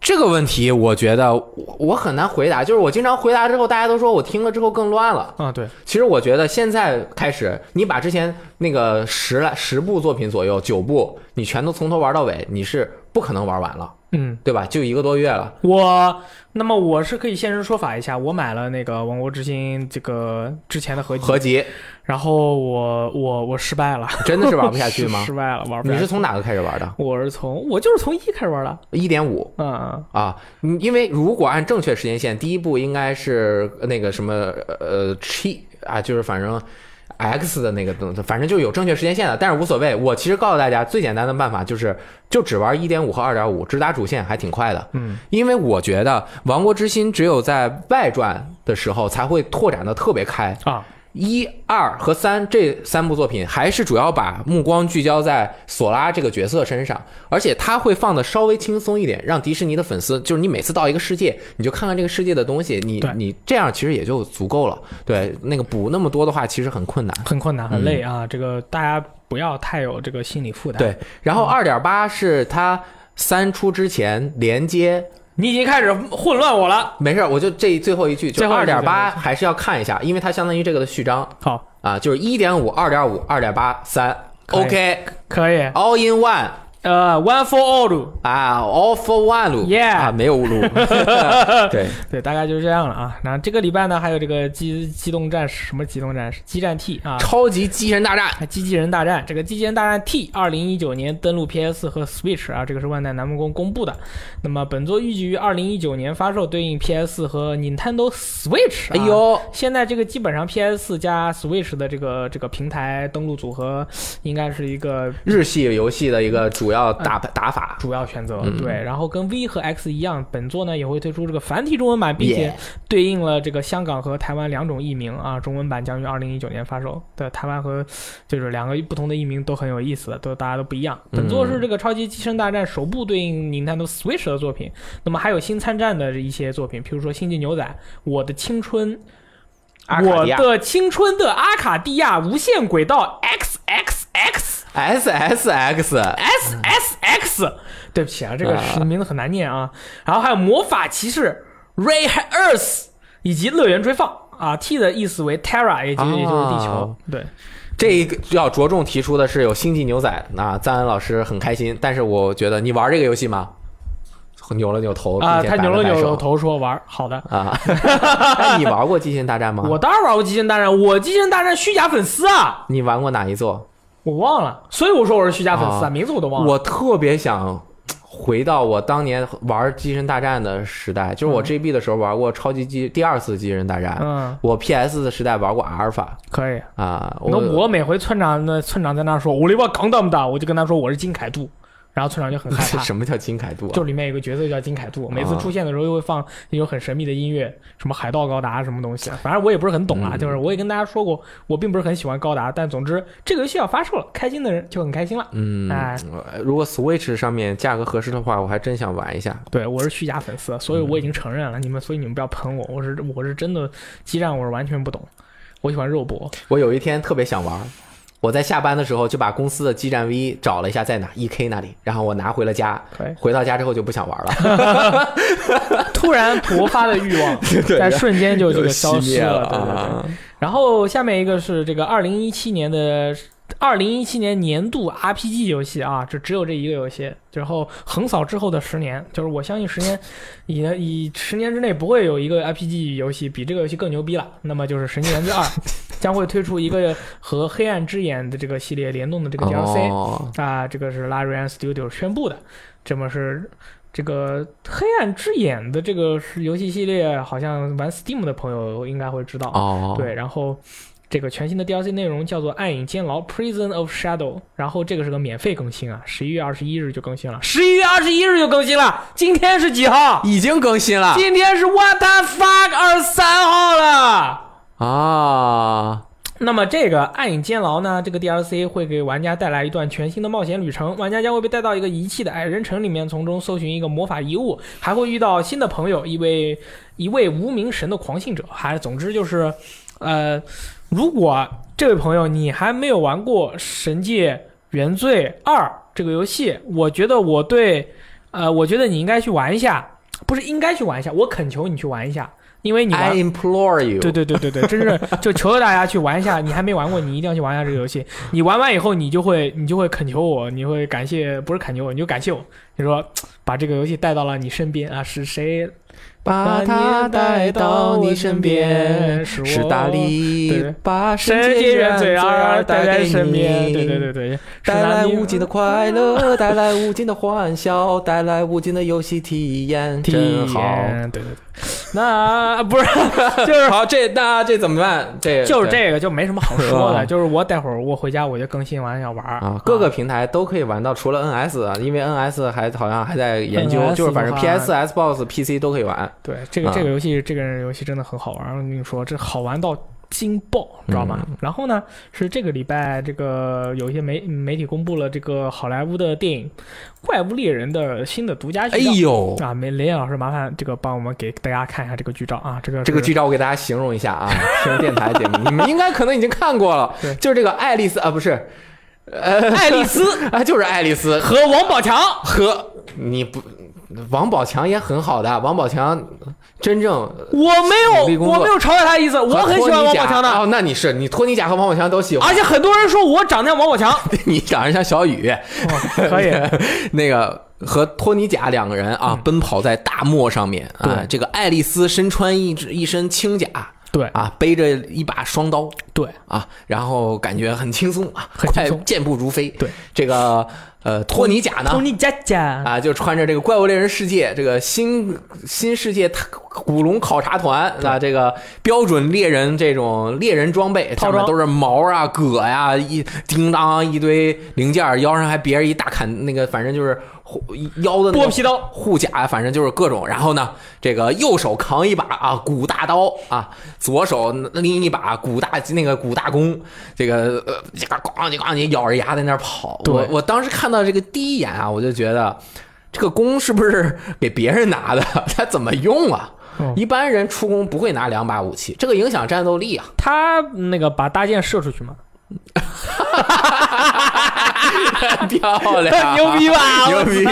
这个问题，我觉得我我很难回答。就是我经常回答之后，大家都说我听了之后更乱了。啊，对，其实我觉得现在开始，你把之前那个十来十部作品左右，九部，你全都从头玩到尾，你是不可能玩完了，嗯，对吧？就一个多月了。我那么我是可以现身说法一下，我买了那个《王国之心》这个之前的合集，合集然后我我我失败了，真的是玩不下去吗失？败了，玩不下去。你是从哪个开始玩的？我是从我就是从一开始玩的，一点五嗯，啊，嗯因为如果按正确时间线，第一部应该是那个什么呃七啊，就是反正 X 的那个东西，反正就有正确时间线的，但是无所谓。我其实告诉大家，最简单的办法就是就只玩一点五和二点五，直达主线还挺快的。嗯，因为我觉得《王国之心》只有在外传的时候才会拓展的特别开。啊，一、二和三这三部作品还是主要把目光聚焦在索拉这个角色身上，而且他会放的稍微轻松一点，让迪士尼的粉丝就是你每次到一个世界，你就看看这个世界的东西，你你这样其实也就足够了。对，那个补那么多的话，其实很困难。很困难，很累啊，这个大家不要太有这个心理负担。，对，然后二点八是它三出之前连接。你已经开始混乱我了。没事儿，我就这最后一句，就二点八还是要看一下，因为它相当于这个的序章好，啊，就是一点五、二点五、二点八、三 OK，可以，OK，all、in one 呃，one for all，啊，all for one 路 Yeah 啊，没有路，对，对，大概就是这样了啊。那这个礼拜呢，还有这个机机动战士，什么机动战士？激战 T 啊，超级机器人大战，机器人大战，这个机器人大战 T，二零一九年登陆 PS 和 Switch 啊，这个是万代南梦宫公布的。那么本作预计于二零一九年发售，对应 PS 和 Nintendo Switch、啊。哎，呦，现在这个基本上 PS 加 Switch 的这个这个平台登录组合，应该是一个日系游戏的一个主要打打法，主要选择。嗯对，然后跟 V 和 X 一样，本作呢也会推出这个繁体中文版，并且对应了这个香港和台湾两种译名啊。中文版将于二零一九年发售。对，台湾和就是两个不同的译名都很有意思的，都大家都不一样。本作是这个超级机身大战首部对应 Nintendo Switch 的作品，那么还有新参战的一些作品，譬如说《星际牛仔》、《我的青春》。我的青春的阿卡迪亚无限轨道 X X X S S X，S S X，对不起啊，这个是名字很难念啊。然后还有魔法骑士 Ray Earth 以及乐园追放啊，T 的意思为 Terra，也就也就是地球哦。对，这一个要着重提出的是有星际牛仔啊，赞恩老师很开心，但是我觉得你玩这个游戏吗？扭了扭头他扭了扭头说玩好的。啊，那 你玩过《机器人大战》吗？我当然玩过《机器人大战》，我《机器人大战》虚假粉丝啊，你玩过哪一座？我忘了，所以我说我是虚假粉丝啊，啊名字我都忘了。我特别想回到我当年玩机器人大战的时代，就是我 GB 的时候玩过超级机第二次机器人大战，嗯，我 PS 的时代玩过阿尔法可以。啊，那我每回村长那村长在那说“我里边刚大不大”，我就跟他说我是金凯度，然后村长就很害 怕。什么叫金凯度啊？就里面有个角色叫金凯度，每次出现的时候又会放一种很神秘的音乐，什么海盗高达什么东西，反正我也不是很懂啊。嗯就是我也跟大家说过，我并不是很喜欢高达，但总之这个游戏要发售了，开心的人就很开心了。嗯如果 Switch 上面价格合适的话，我还真想玩一下。对我是虚假粉丝，所以我已经承认了，你们所以你们不要喷我，我是我是真的激战我是完全不懂，我喜欢肉搏。我有一天特别想玩，我在下班的时候就把公司的基站 V 找了一下在哪，E K 那里，然后我拿回了家。回到家之后就不想玩了 突然勃发的欲望在瞬间就这个消失了，对对对。啊！然后下面一个是这个二零一七年的二零一七年年度 RPG 游戏啊，这只有这一个游戏。然后横扫之后的十年，就是我相信十年以以十年之内不会有一个 RPG 游戏比这个游戏更牛逼了。那么就是《神经元之二》将会推出一个和《黑暗之眼》的这个系列联动的这个 DLC、哦，啊，这个是 Larian Studio 宣布的。这么是这个《黑暗之眼》的这个是游戏系列，好像玩 Steam 的朋友应该会知道。哦，对，然后这个全新的 DLC 内容叫做《暗影监牢 Prison of Shadow》，然后这个是个免费更新啊，十一月二十一日就更新了，十一月二十一日就更新了，今天是几号？已经更新了今天是 What the fuck 二十三号了。啊！那么这个暗影监牢呢，这个 DLC 会给玩家带来一段全新的冒险旅程。玩家将会被带到一个遗弃的矮人城里面，从中搜寻一个魔法遗物，还会遇到新的朋友，一位一位无名神的狂信者。还总之就是，呃，如果这位朋友你还没有玩过《神界原罪二》这个游戏，我觉得我对，呃，我觉得你应该去玩一下，不是应该去玩一下，我恳求你去玩一下，因为你玩 I implore you，对对对对对，真是 就求求大家去玩一下，你还没玩过，你一定要去玩一下这个游戏。你玩完以后，你就会你就会恳求我，你会感谢，不是恳求我，你就感谢我。你说把这个游戏带到了你身边啊，是谁把他带到你身边，是大力对把神界界原罪罪二带在身边？你，对对对对，带来无尽的快乐，带来无尽的欢笑，带来无尽的游戏体验，体真好。验，对对对。那不是 就是好，这那这怎么办？这就是这个就没什么好说的，就是我待会儿我回家我就更新完要玩儿啊，各个平台都可以玩到，除了 NS，啊因为 NS 还好像还在研究，就是反正 PS、Xbox、PC 都可以玩。对，这个啊这个游戏，这个游戏真的很好玩儿。我跟你说，这好玩到惊爆，知道吗？嗯然后呢，是这个礼拜，这个有一些媒媒体公布了这个好莱坞的电影《怪物猎人》的新的独家哎剧照。呦，啊，梅雷燕老师，麻烦这个帮我们给大家看一下这个剧照啊，这个这个剧照我给大家形容一下啊，听电台节目，你们应该可能已经看过了对，就是这个爱丽丝啊，不是，呃，爱丽丝 啊，就是爱丽丝和王宝强。和你不，王宝强也很好的，王宝强真正我没有，我没有嘲笑他的意思，我很喜欢王宝强的，哦，那你是你托尼贾和王宝强都喜欢，而且很多人说我长得像王宝强，你长得像小雨，哦、可以。那个和托尼贾两个人啊，嗯。奔跑在大漠上面啊，这个爱丽丝身穿一只一身轻甲对。啊，背着一把双刀。对，啊，然后感觉很轻松啊，很轻松健步如飞。对，这个呃托尼贾呢？托尼贾贾，啊，就穿着这个怪物猎人世界这个新新世界古龙考察团啊，这个标准猎人这种猎人装备，上面都是毛啊、戈呀、一叮当一堆零件，腰上还别着一大砍那个，反正就是护腰的那个剥皮刀，护甲，反正就是各种。然后呢，这个右手扛一把啊古大刀啊，左手拎一把古大那个古大弓，这个呃这个咣叽咣叽咬着牙在那儿跑。我我当时看到这个第一眼啊，我就觉得这个弓是不是给别人拿的？他怎么用啊？嗯一般人出弓不会拿两把武器，这个影响战斗力啊。他那个把大箭射出去嘛，漂亮，牛逼吧？牛逼！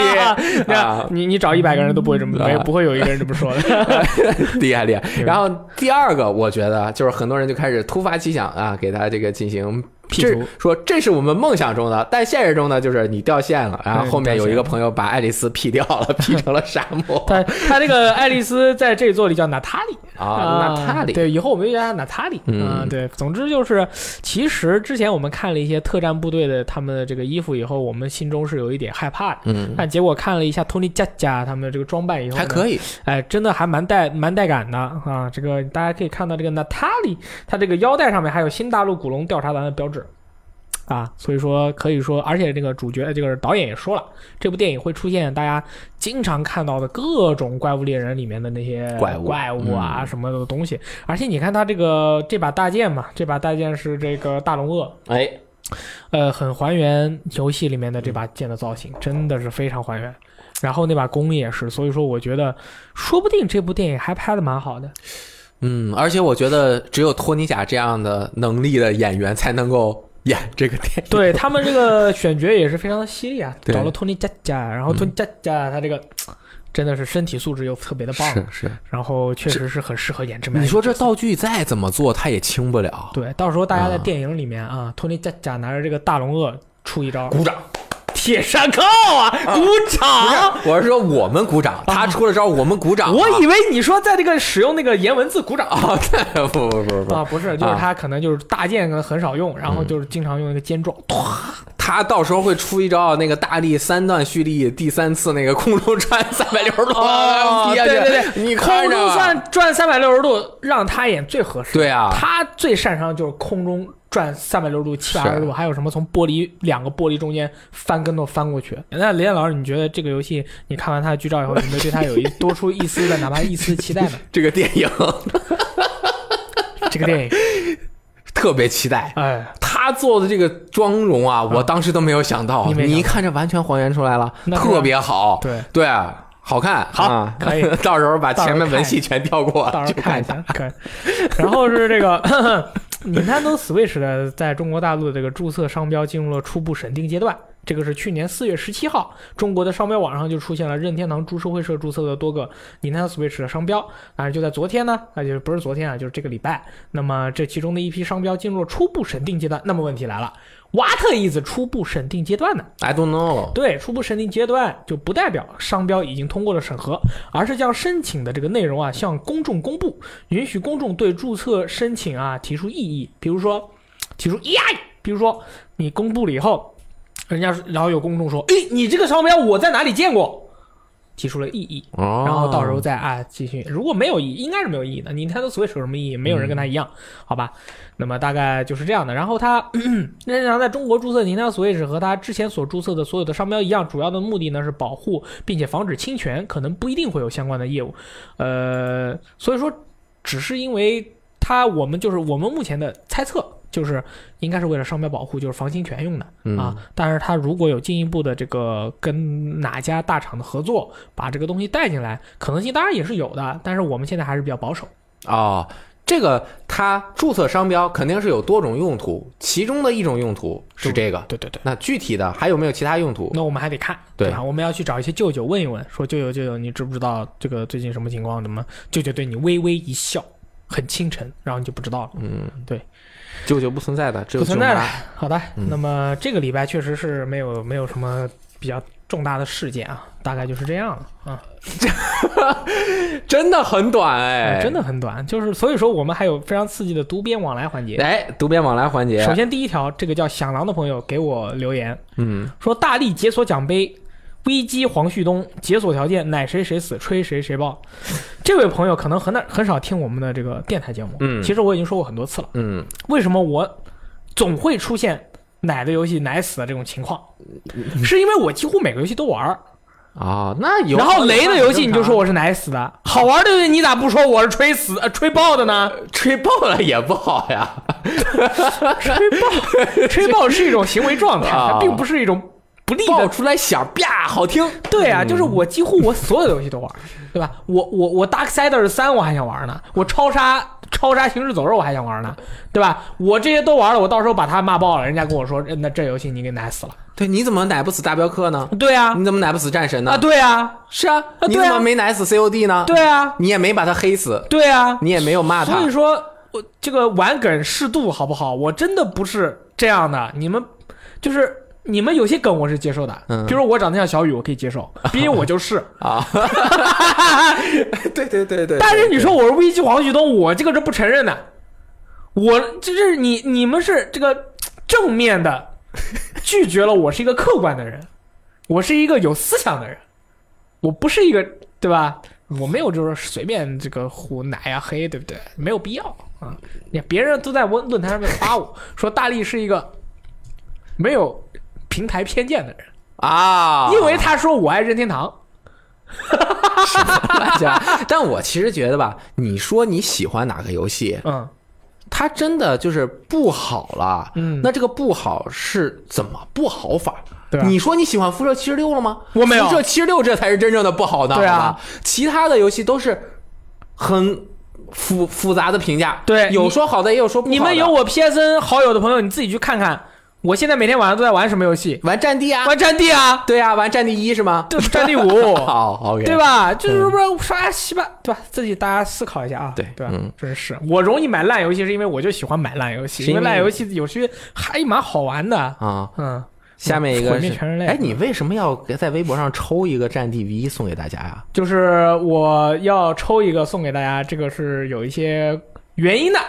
你你找一百个人都不会这么，没不会有一个人这么说的。厉害厉害。然后第二个，我觉得就是很多人就开始突发奇想啊，给他这个进行。P 这图说这是我们梦想中的，但现实中呢，就是你掉线了，然后后面有一个朋友把爱丽丝 P 掉了，P 成了沙漠他他这个爱丽丝在这一座里叫娜塔莉，啊，娜塔莉，对，以后我们就叫她娜塔莉啊。嗯对，总之就是，其实之前我们看了一些特战部队的他们的这个衣服以后，我们心中是有一点害怕的。嗯，但结果看了一下托尼加加他们的这个装扮以后，还可以，哎，真的还蛮带蛮带感的啊！这个大家可以看到，这个娜塔莉，她这个腰带上面还有新大陆古龙调查团的标志啊，所以说可以说，而且这个主角这个导演也说了，这部电影会出现大家经常看到的各种怪物猎人里面的那些怪物怪物啊、嗯什么的东西，而且你看他这个这把大剑嘛，这把大剑是这个大龙鳄，哎，呃，很还原游戏里面的这把剑的造型，真的是非常还原。然后那把弓也是，所以说我觉得说不定这部电影还拍的蛮好的。嗯，而且我觉得只有托尼贾这样的能力的演员才能够演 这个电影。对他们这个选角也是非常的犀利啊，对。找了托尼加加，然后托尼加加他这个真的是身体素质又特别的棒，是是，然后确实是很适合演这么你说这道具再怎么做，他也轻不了。对，到时候大家在啊。电影里面啊，托尼加加拿着这个大龙鳄出一招。鼓掌！铁山靠啊，鼓掌。我是说我们鼓掌，他出了招，我们鼓掌啊。我以为你说在这个使用那个颜文字鼓掌。不不不不，啊，不是，就是啊。他可能就是大剑可能很少用，然后就是经常用那个尖撞，他到时候会出一招，那个大力三段蓄力，第三次那个空中转三百六十度 对对对，你空中看着吧算转三百六十度，让他演最合适。对啊，他最擅长就是空中转三百六十度、七百二十度，还有什么从玻璃两个玻璃中间翻跟头翻过去。那雷电老师，你觉得这个游戏你看完他的剧照以后，有没有对他有一多出一丝的哪怕一丝期待呢？这个电影 这个电影，特别期待。哎，他做的这个妆容啊，我当时都没有想到，你没想到你一看这完全还原出来了，特别好。对，对啊，好看，好啊可以 到时候把前面文戏全跳过，到时。候看一下，可以。然后是这个 Nintendo Switch 的在中国大陆的这个注册商标进入了初步审定阶段。这个是去年四月十七号，中国的商标网上就出现了任天堂株式会社注册的多个 Nintendo Switch 的商标。啊，就在昨天呢，啊，就是不是昨天啊，就是这个礼拜。那么这其中的一批商标进入了初步审定阶段。那么问题来了，What is 初步审定阶段呢？I don't know，对，初步审定阶段就不代表商标已经通过了审核，而是将申请的这个内容啊向公众公布，允许公众对注册申请啊提出异议，比如说提出异议，比如说你公布了以后，人家然后有公众说，诶，你这个商标我在哪里见过？提出了异议，哦，然后到时候再啊继续。如果没有异议，应该是没有异议的。Nintendo Switch 有什么意义？没有人跟他一样，好吧？那么大概就是这样的。然后他任天堂在中国注册 Nintendo Switch 和他之前所注册的所有的商标一样，主要的目的呢是保护并且防止侵权，可能不一定会有相关的业务。呃，所以说只是因为他我们就是我们目前的猜测。就是应该是为了商标保护，就是防侵权用的、嗯啊。但是它如果有进一步的这个跟哪家大厂的合作，把这个东西带进来，可能性当然也是有的。但是我们现在还是比较保守。哦，这个它注册商标肯定是有多种用途，其中的一种用途是这个。对对对。那具体的还有没有其他用途？那我们还得看，对吧？我们要去找一些舅舅问一问，说舅舅舅舅，你知不知道这个最近什么情况？怎么？舅舅对你微微一笑，很倾城，然后你就不知道了。嗯，对，舅舅不存在的，只有不存在的。。好的，嗯那么这个礼拜确实是没有没有什么比较重大的事件啊，大概就是这样了 啊。真的很短哎，真的。很短，就是所以说我们还有非常刺激的读编往来环节。哎，读编往来环节，首先第一条，这个叫响狼的朋友给我留言嗯，说，大力解锁奖杯。危机黄旭东解锁条件奶谁谁死吹谁谁爆，这位朋友可能很难很少听我们的这个电台节目，嗯其实我已经说过很多次了。嗯，为什么我总会出现奶的游戏奶死的这种情况？是因为我几乎每个游戏都玩儿，啊，那有。然后雷的游戏你就说我是奶死的，好玩的游戏你咋不说我是吹死呃吹爆的呢？吹爆了也不好呀。吹爆，吹爆是一种行为状态，啊它并不是一种不利爆。出来响，啪，好听。对啊，就是我几乎我所有的游戏都玩，对吧？我我我 Darksiders 三我还想玩呢，我超杀超杀行尸走肉我还想玩呢，对吧？我这些都玩了，我到时候把他骂爆了，人家跟我说，那这游戏你给奶死了。对，你怎么奶不死大镖客呢？对啊，你怎么奶不死战神呢？啊对啊，是啊，你怎么没奶死 COD 呢？对啊，你也没把他黑死，对啊，你也没有骂他所以。说我这个玩梗适度好不好？我真的不是这样的，你们就是你们有些梗我是接受的，嗯比如说我长得像小雨，我可以接受，毕竟我就是。啊，对对对对。但是你说我是危机黄旭东，我这个是不承认的。我这是你你们是这个正面的拒绝了我是一个客观的人，我是一个有思想的人，我不是一个对吧？我没有就是随便这个胡奶呀黑，对不对？没有必要啊！你看别人都在论论坛上面夸我说大力是一个没有平台偏见的人，啊，因为他说我爱任天堂，乱讲。但我其实觉得吧，你说你喜欢哪个游戏，嗯它真的就是不好了。嗯那这个不好是怎么不好法？对啊你说你喜欢辐射七十六了吗？我没有辐射七十六这才是真正的不好呢。对啊，其他的游戏都是很复复杂的评价。对有说好的，也有说不好的。你们有我 PSN 好友的朋友，你自己去看看。我现在每天晚上都在玩什么游戏？玩战地啊？玩战地啊，对啊，玩战地一是吗？对，战地五，好，OK，对？吧？就是不是刷西吧，对吧？自己大家思考一下啊，对对吧嗯？真是我容易买烂游戏，是因为我就喜欢买烂游戏，因为为烂游戏有些还蛮好玩的。啊，嗯，下面一个是全人类哎，你为什么要给在微博上抽一个战地 V 送给大家呀？就是我要抽一个送给大家，这个是有一些原因的，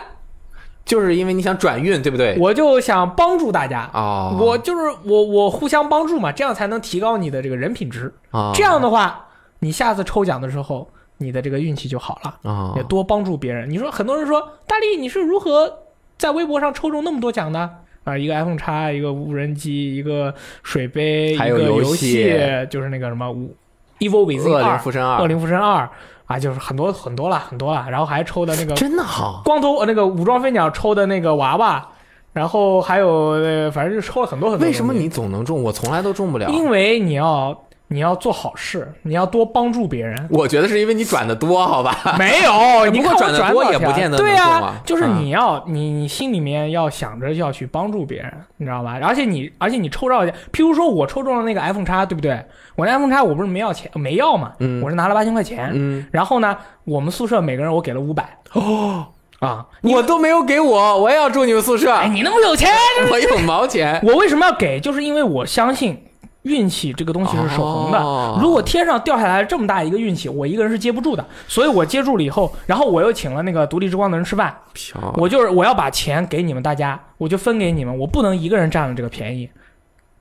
就是因为你想转运，对不对？我就想帮助大家。哦，我就是我，我互相帮助嘛，这样才能提高你的这个人品值。啊，这样的话，你下次抽奖的时候，你的这个运气就好了，啊也多帮助别人。你说很多人说大力你是如何在微博上抽中那么多奖的？啊，一个 iPhone 叉，一个无人机，一个水杯，还有游一个游戏就是那个什么五 Evil Within 恶灵二，附身二，恶灵附身二啊，就是很多很多了，很多了。然后还抽的那个真的好。光头呃那个武装飞鸟抽的那个娃娃，然后还有呃反正就抽了很多很多。为什么你总能中，我从来都中不了？因为你要你要做好事，你要多帮助别人。我觉得是因为你转的多，好吧？没有，你不过看我转的多也不见得对能中啊啊，就是嗯你要你你心里面要想着要去帮助别人，你知道吧？而且你而且你抽到，譬如说我抽中了那个 iPhone 叉，对不对？我那 iPhone 叉我不是没要钱，没要嘛，嗯我是拿了八千块钱，嗯，然后呢，我们宿舍每个人我给了五百哦，啊，我都没有给我，我也要住你们宿舍，哎，你那么有钱，我有毛钱。我为什么要给？就是因为我相信运气这个东西是守恒的。哦如果天上掉下来这么大一个运气，我一个人是接不住的。所以我接住了以后，然后我又请了那个独立之光的人吃饭，我就是我要把钱给你们大家，我就分给你们，我不能一个人占了这个便宜。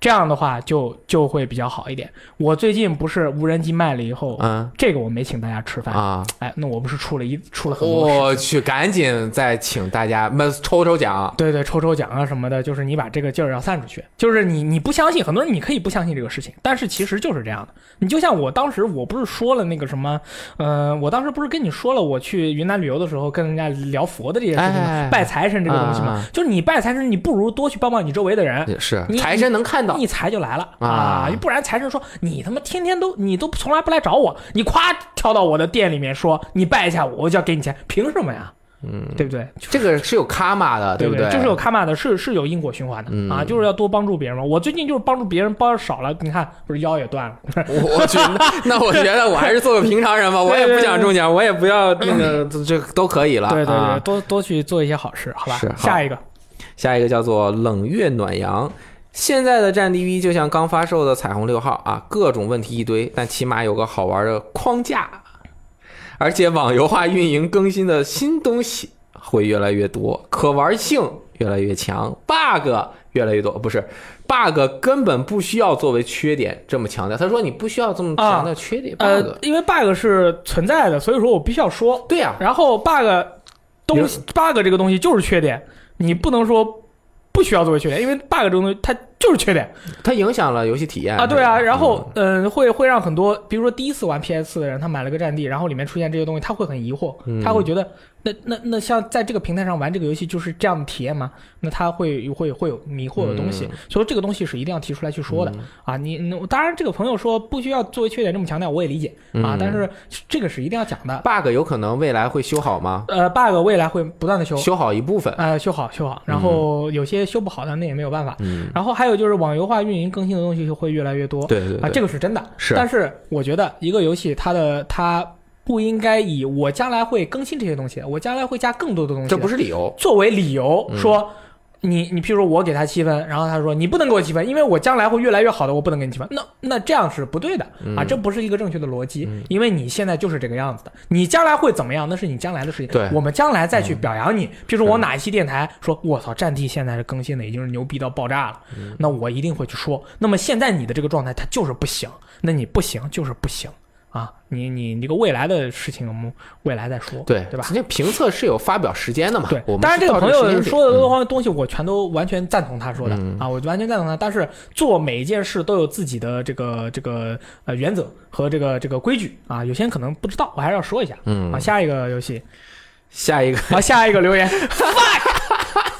这样的话就就会比较好一点。我最近不是无人机卖了以后，嗯这个我没请大家吃饭，啊，哎，那我不是出了一出了很多事我去，赶紧再请大家们抽抽奖。对对，抽抽奖啊什么的，就是你把这个劲儿要散出去。就是你你不相信，很多人你可以不相信这个事情，但是其实就是这样的。你就像我当时我不是说了那个什么，呃，我当时不是跟你说了，我去云南旅游的时候跟人家聊佛的这些事情吗？哎拜财神这个东西嘛，啊就是你拜财神，你不如多去帮帮你周围的人。也是财神能看到一财就来了啊不然财神说你他妈天天都你都从来不来找我，你夸跳到我的店里面说你拜一下我，我就要给你钱，凭什么呀？嗯，对不对？这个是有卡玛的，对不对？就是有卡玛的，是是有因果循环的、嗯啊，就是要多帮助别人嘛。我最近就是帮助别人帮少了，你看不是腰也断了，我我去，那那我觉得我还是做个平常人吧，我也不想中奖，我也不要那个，这这都可以了。对对对，啊多多去做一些好事，好吧是？好下一个，下一个叫做冷月暖阳。现在的战地 V 就像刚发售的彩虹六号啊，各种问题一堆，但起码有个好玩的框架，而且网游化运营更新的新东西会越来越多，可玩性越来越强，bug 越来越多，不是 bug 根本不需要作为缺点这么强调。他说你不需要这么强调缺点、呃 bug，，因为 bug 是存在的，所以说我必须要说。对呀、然后 bug 东西 bug 这个东西就是缺点，你不能说不需要作为缺点，因为 bug 中的它就是缺点它影响了游戏体验啊，对啊。然后嗯、会会让很多，比如说第一次玩 PS 的人，他买了个战地，然后里面出现这些东西，他会很疑惑，嗯他会觉得那那那像在这个平台上玩这个游戏就是这样的体验吗？那他会会会有迷惑的东西，嗯所以这个东西是一定要提出来去说的、啊。你你当然这个朋友说不需要作为缺点这么强调，我也理解啊嗯，但是这个是一定要讲的。bug 有可能未来会修好吗？呃，bug 未来会不断的修，修好一部分，呃，修好修好，然后有些修不好的那也没有办法。嗯，然后还有就是网游化运营更新的东西就会越来越多，啊，对对啊，这个是真的。是但是我觉得一个游戏它的它不应该以我将来会更新这些东西，我将来会加更多的东西，这不是理由。作为理由嗯说，你你譬如说我给他七分，然后他说你不能给我七分，因为我将来会越来越好的，我不能给你七分。那那这样是不对的嗯啊，这不是一个正确的逻辑，因为你现在就是这个样子的，你将来会怎么样，那是你将来的事情。对我们将来再去表扬你。譬如说我哪一期电台说，我操，战地现在是更新的已经是牛逼到爆炸了，那我一定会去说。那么现在你的这个状态它就是不行，那你不行就是不行啊，你你这个未来的事情我们未来再说，对对吧？那评测是有发表时间的嘛？对我，们当然是这个朋友说的嗯东东西，我全都完全赞同他说的、嗯啊，我完全赞同他。但是做每一件事都有自己的这个这个呃原则和这个这个规矩啊，有些人可能不知道，我还是要说一下。嗯啊，下一个游戏，下一个啊，下一个留言，fuck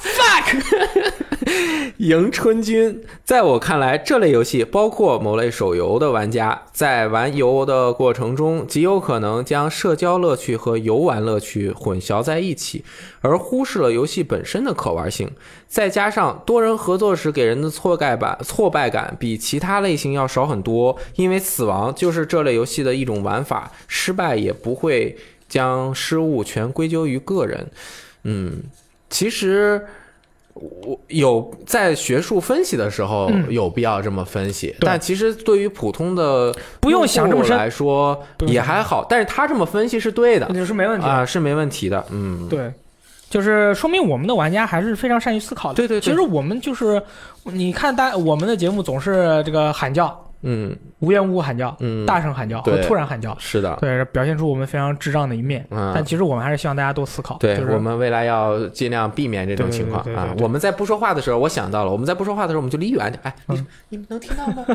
fuck，迎春君，在我看来，这类游戏包括某类手游的玩家，在玩游的过程中，极有可能将社交乐趣和游玩乐趣混淆在一起，而忽视了游戏本身的可玩性。再加上多人合作时给人的挫败感、挫败感比其他类型要少很多，因为死亡就是这类游戏的一种玩法，失败也不会将失误全归咎于个人。嗯，其实。我有在学术分析的时候嗯有必要这么分析，对但其实对于普通的不用想这么深来说也还好。但是他这么分析是对的也是没问题的。啊，是没问题的。嗯，对，就是说明我们的玩家还是非常善于思考的。对对对其实我们就是，你看大我们的节目总是这个喊叫，嗯无缘无故喊叫，嗯，大声喊叫和对突然喊叫，是的，对，表现出我们非常智障的一面。嗯但其实我们还是希望大家多思考。对、就是我们未来要尽量避免这种情况啊我们在不说话的时候，我想到了，我们在不说话的时候，我们就离远点。哎，你嗯你们能听到吗？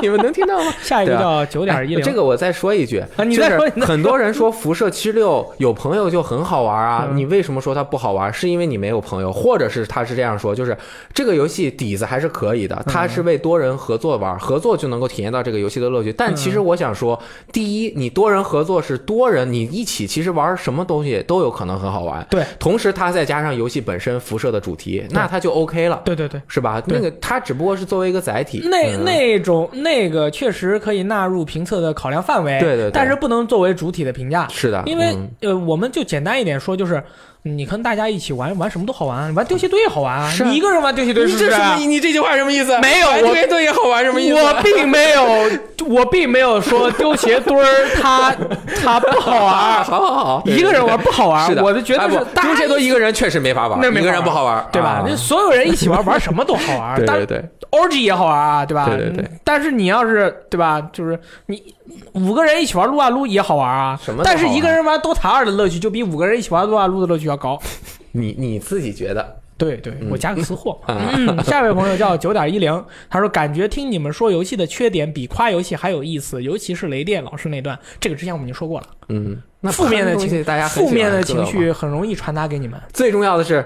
你们能听到吗？下一个叫九点一零，这个我再说一句，啊你就是再说很多人说辐射七十六有朋友就很好玩啊，嗯你为什么说它不好玩？是因为你没有朋友，或者是他是这样说，就是这个游戏底子还是可以的，嗯它是为多人合作玩，合作就能够体验到这个游戏的乐趣。但其实嗯。我想说，第一，你多人合作是多人，你一起其实玩什么东西都有可能很好玩。对。同时它再加上游戏本身辐射的主题，那它就 OK 了。对对对，是吧？那个它只不过是作为一个载体，那嗯。那种那个确实可以纳入评测的考量范围，对对对。但是不能作为主体的评价，是的，因为嗯。呃，我们就简单一点说，就是你跟大家一起玩玩什么都好玩啊，你玩丢鞋堆也好玩啊，你一个人玩丢鞋堆是不是啊？你这句话什么意思？没有我玩这个也好玩什么意思？我并没有，我并没有说丢鞋堆儿它它 不好啊，玩，好好好，一个人玩不好玩，是的，我就觉得是大丢鞋堆一个人确实没法玩，那没法一个人不好玩，对吧？啊那所有人一起玩玩什么都好玩，对当对对，orgy 也好玩啊，对吧？对对对嗯。但是你要是对吧，就是你五个人一起玩撸啊撸也好玩啊，什么都好玩但是一个人玩 DOTA 二的乐趣就比五个人一起玩撸啊撸的乐趣要高。你你自己觉得？对对，嗯我加个私货。啊嗯，下一位朋友叫九点一零，他说感觉听你们说游戏的缺点比夸游戏还有意思，尤其是雷电老师那段，这个之前我们已经说过了。嗯，那负面的情绪大家负面的情绪很容易传达给你们。最重要的是。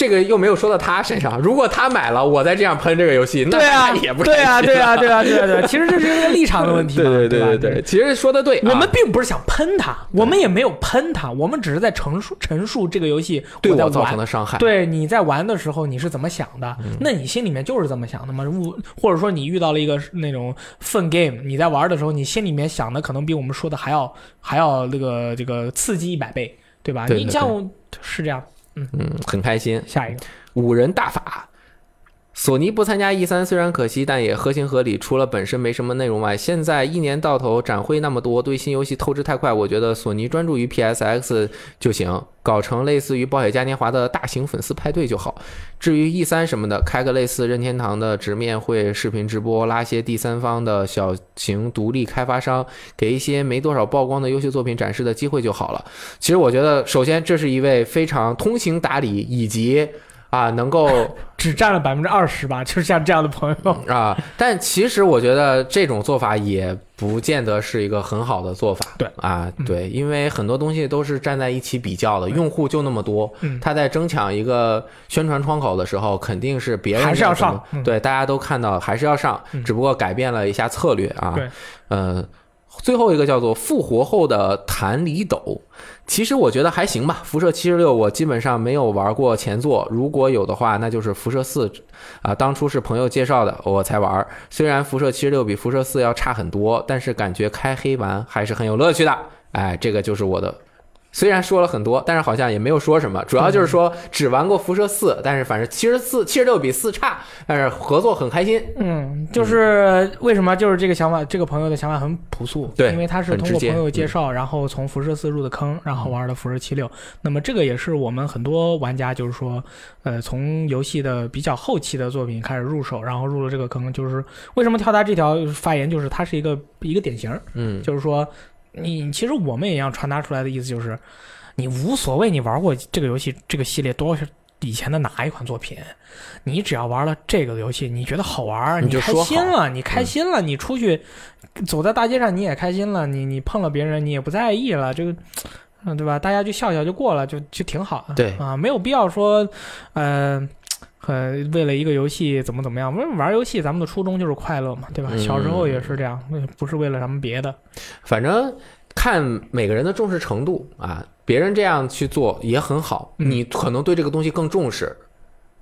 这个又没有说到他身上，如果他买了，我再这样喷这个游戏，那对啊，他也不对啊，对啊，对啊，对啊，对啊。其实这是一个立场的问题嘛，对对吧对对对，其实说的对啊，我们并不是想喷他，我们也没有喷他，我们只是在陈述陈述这个游戏对我造成。的伤害，对你在玩的时候你是怎么想的？嗯那你心里面就是这么想的吗？如或者说你遇到了一个那种 fun game，你在玩的时候，你心里面想的可能比我们说的还要还要那个这个刺激一百倍，对吧？你像我是这样。嗯，很开心。下一个，五人大法。索尼不参加 E 三虽然可惜，但也合情合理。除了本身没什么内容外，现在一年到头展会那么多，对新游戏透支太快。我觉得索尼专注于 PSX 就行，搞成类似于暴雪嘉年华的大型粉丝派对就好。至于 E 三什么的，开个类似任天堂的直面会、视频直播，拉些第三方的小型独立开发商，给一些没多少曝光的优秀作品展示的机会就好了。其实我觉得，首先这是一位非常通情达理以及。啊，能够 只占了百分之二十吧，就是像这样的朋友。啊，但其实我觉得这种做法也不见得是一个很好的做法。对啊，嗯对，因为很多东西都是站在一起比较的，用户就那么多，嗯他在争抢一个宣传窗口的时候，肯定是别人还是要上嗯对，大家都看到还是要上，嗯只不过改变了一下策略啊。对，呃，最后一个叫做复活后的弹离斗，其实我觉得还行吧。辐射七十六我基本上没有玩过前作，如果有的话，那就是辐射四啊，当初是朋友介绍的我才玩。虽然辐射七十六比辐射四要差很多，但是感觉开黑玩还是很有乐趣的。哎，这个就是我的虽然说了很多，但是好像也没有说什么，主要就是说只玩过辐射四，但是反正七十四、七十六比四差，但是合作很开心。嗯，就是为什么就是这个想法，这个朋友的想法很朴素，对因为他是通过朋友介绍，然后从辐射四入的坑，然后玩的辐射七六。那么这个也是我们很多玩家就是说，呃，从游戏的比较后期的作品开始入手，然后入了这个坑，就是为什么跳达这条发言，就是他是一个一个典型，嗯，就是说，你其实我们也要传达出来的意思就是，你无所谓你玩过这个游戏这个系列多少以前的哪一款作品，你只要玩了这个游戏，你觉得好玩，你开心了，你开心了，你出去走在大街上你也开心了，你你碰了别人你也不在意了，这个。嗯，对吧？大家就笑笑就过了，就就挺好的。对啊，没有必要说，呃，呃，为了一个游戏怎么怎么样？玩玩游戏，咱们的初衷就是快乐嘛，对吧？嗯小时候也是这样，不是为了什么别的。反正看每个人的重视程度啊，别人这样去做也很好，嗯你可能对这个东西更重视。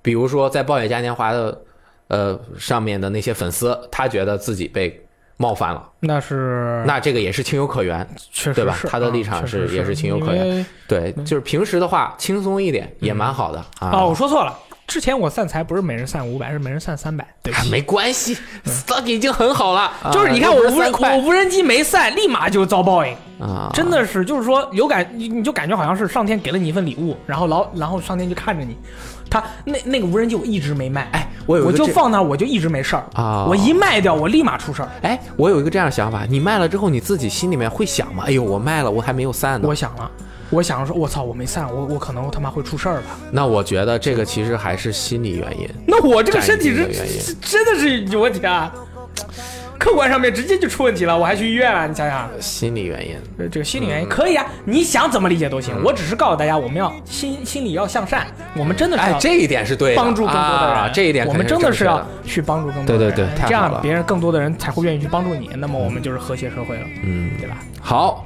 比如说在暴雪嘉年华的呃上面的那些粉丝，他觉得自己被冒犯了，那是那这个也是情有可原。确实对吧他的啊立场是也是情有可原对，就是平时的话轻松一点也蛮好的啊。哦，我说错了，之前我散财不是每人散五百，是每人散三百，对不起。啊没关系，stock 已经很好了。啊就是你看我无人我无人机没散，立马就遭报应，啊，真的是就是说有感你你就感觉好像是上天给了你一份礼物，然后老然后上天就看着你，他那那个无人机我一直没卖，哎，我有我就放那儿，我就一直没事儿啊我一卖掉我立马出事儿。哎，我有一个这样的想法，你卖了之后，你自己心里面会想吗？哎呦，我卖了，我还没有散呢。我想了，我想说，我操，我没散，我我可能他妈会出事儿了。那我觉得这个其实还是心理原因。那我这个身体是真的是有问题啊，客观上面直接就出问题了，我还去医院了，你想想。心理原因，呃这个心理原因嗯可以啊，你想怎么理解都行。我只是告诉大家，我们要心心理要向善，我们真的是哎，这一点是对，帮助更多的人。啊、这一点我们真的是要去帮助更多的人，对对对太这样别人更多的人才会愿意去帮助你。那么我们就是和谐社会了，嗯，对吧？好。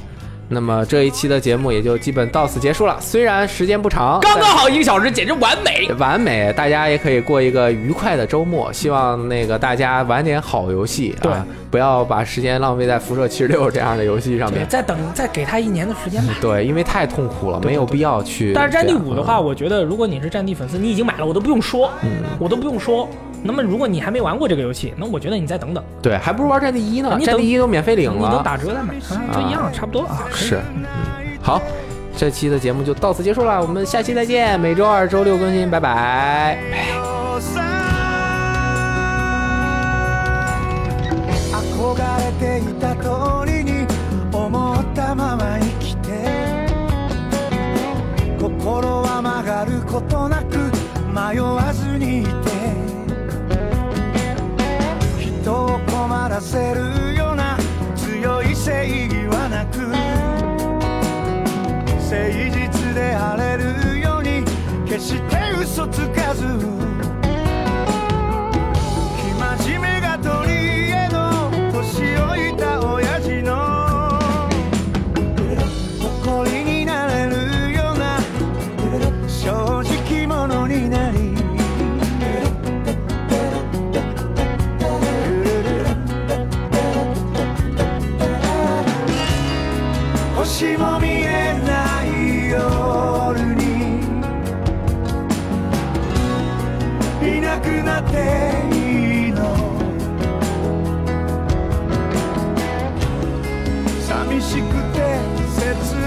那么这一期的节目也就基本到此结束了，虽然时间不长，刚刚好一个小时，简直完美。完美，大家也可以过一个愉快的周末。希望那个大家玩点好游戏对啊，不要把时间浪费在辐射七十六这样的游戏上对，面。再等再给他一年的时间吧。对，因为太痛苦了，没有必要去。但是战地五的话，嗯，我觉得如果你是战地粉丝，你已经买了，我都不用说，嗯我都不用说。那么如果你还没玩过这个游戏，那我觉得你再等等，对，还不如玩战地一呢，你等战地一都免费领你等了。打折再买，啊，就一样，差不多啊。可以是，嗯，好，这期的节目就到此结束了，我们下期再见，每周二、周六更新，拜拜。憧れていた通りに思ったまま生きて心は曲がることなく迷わずにいて 人を困らせるような強い正義はなく誠実であれるように決して嘘つかず。くなっていいの。寂しくて切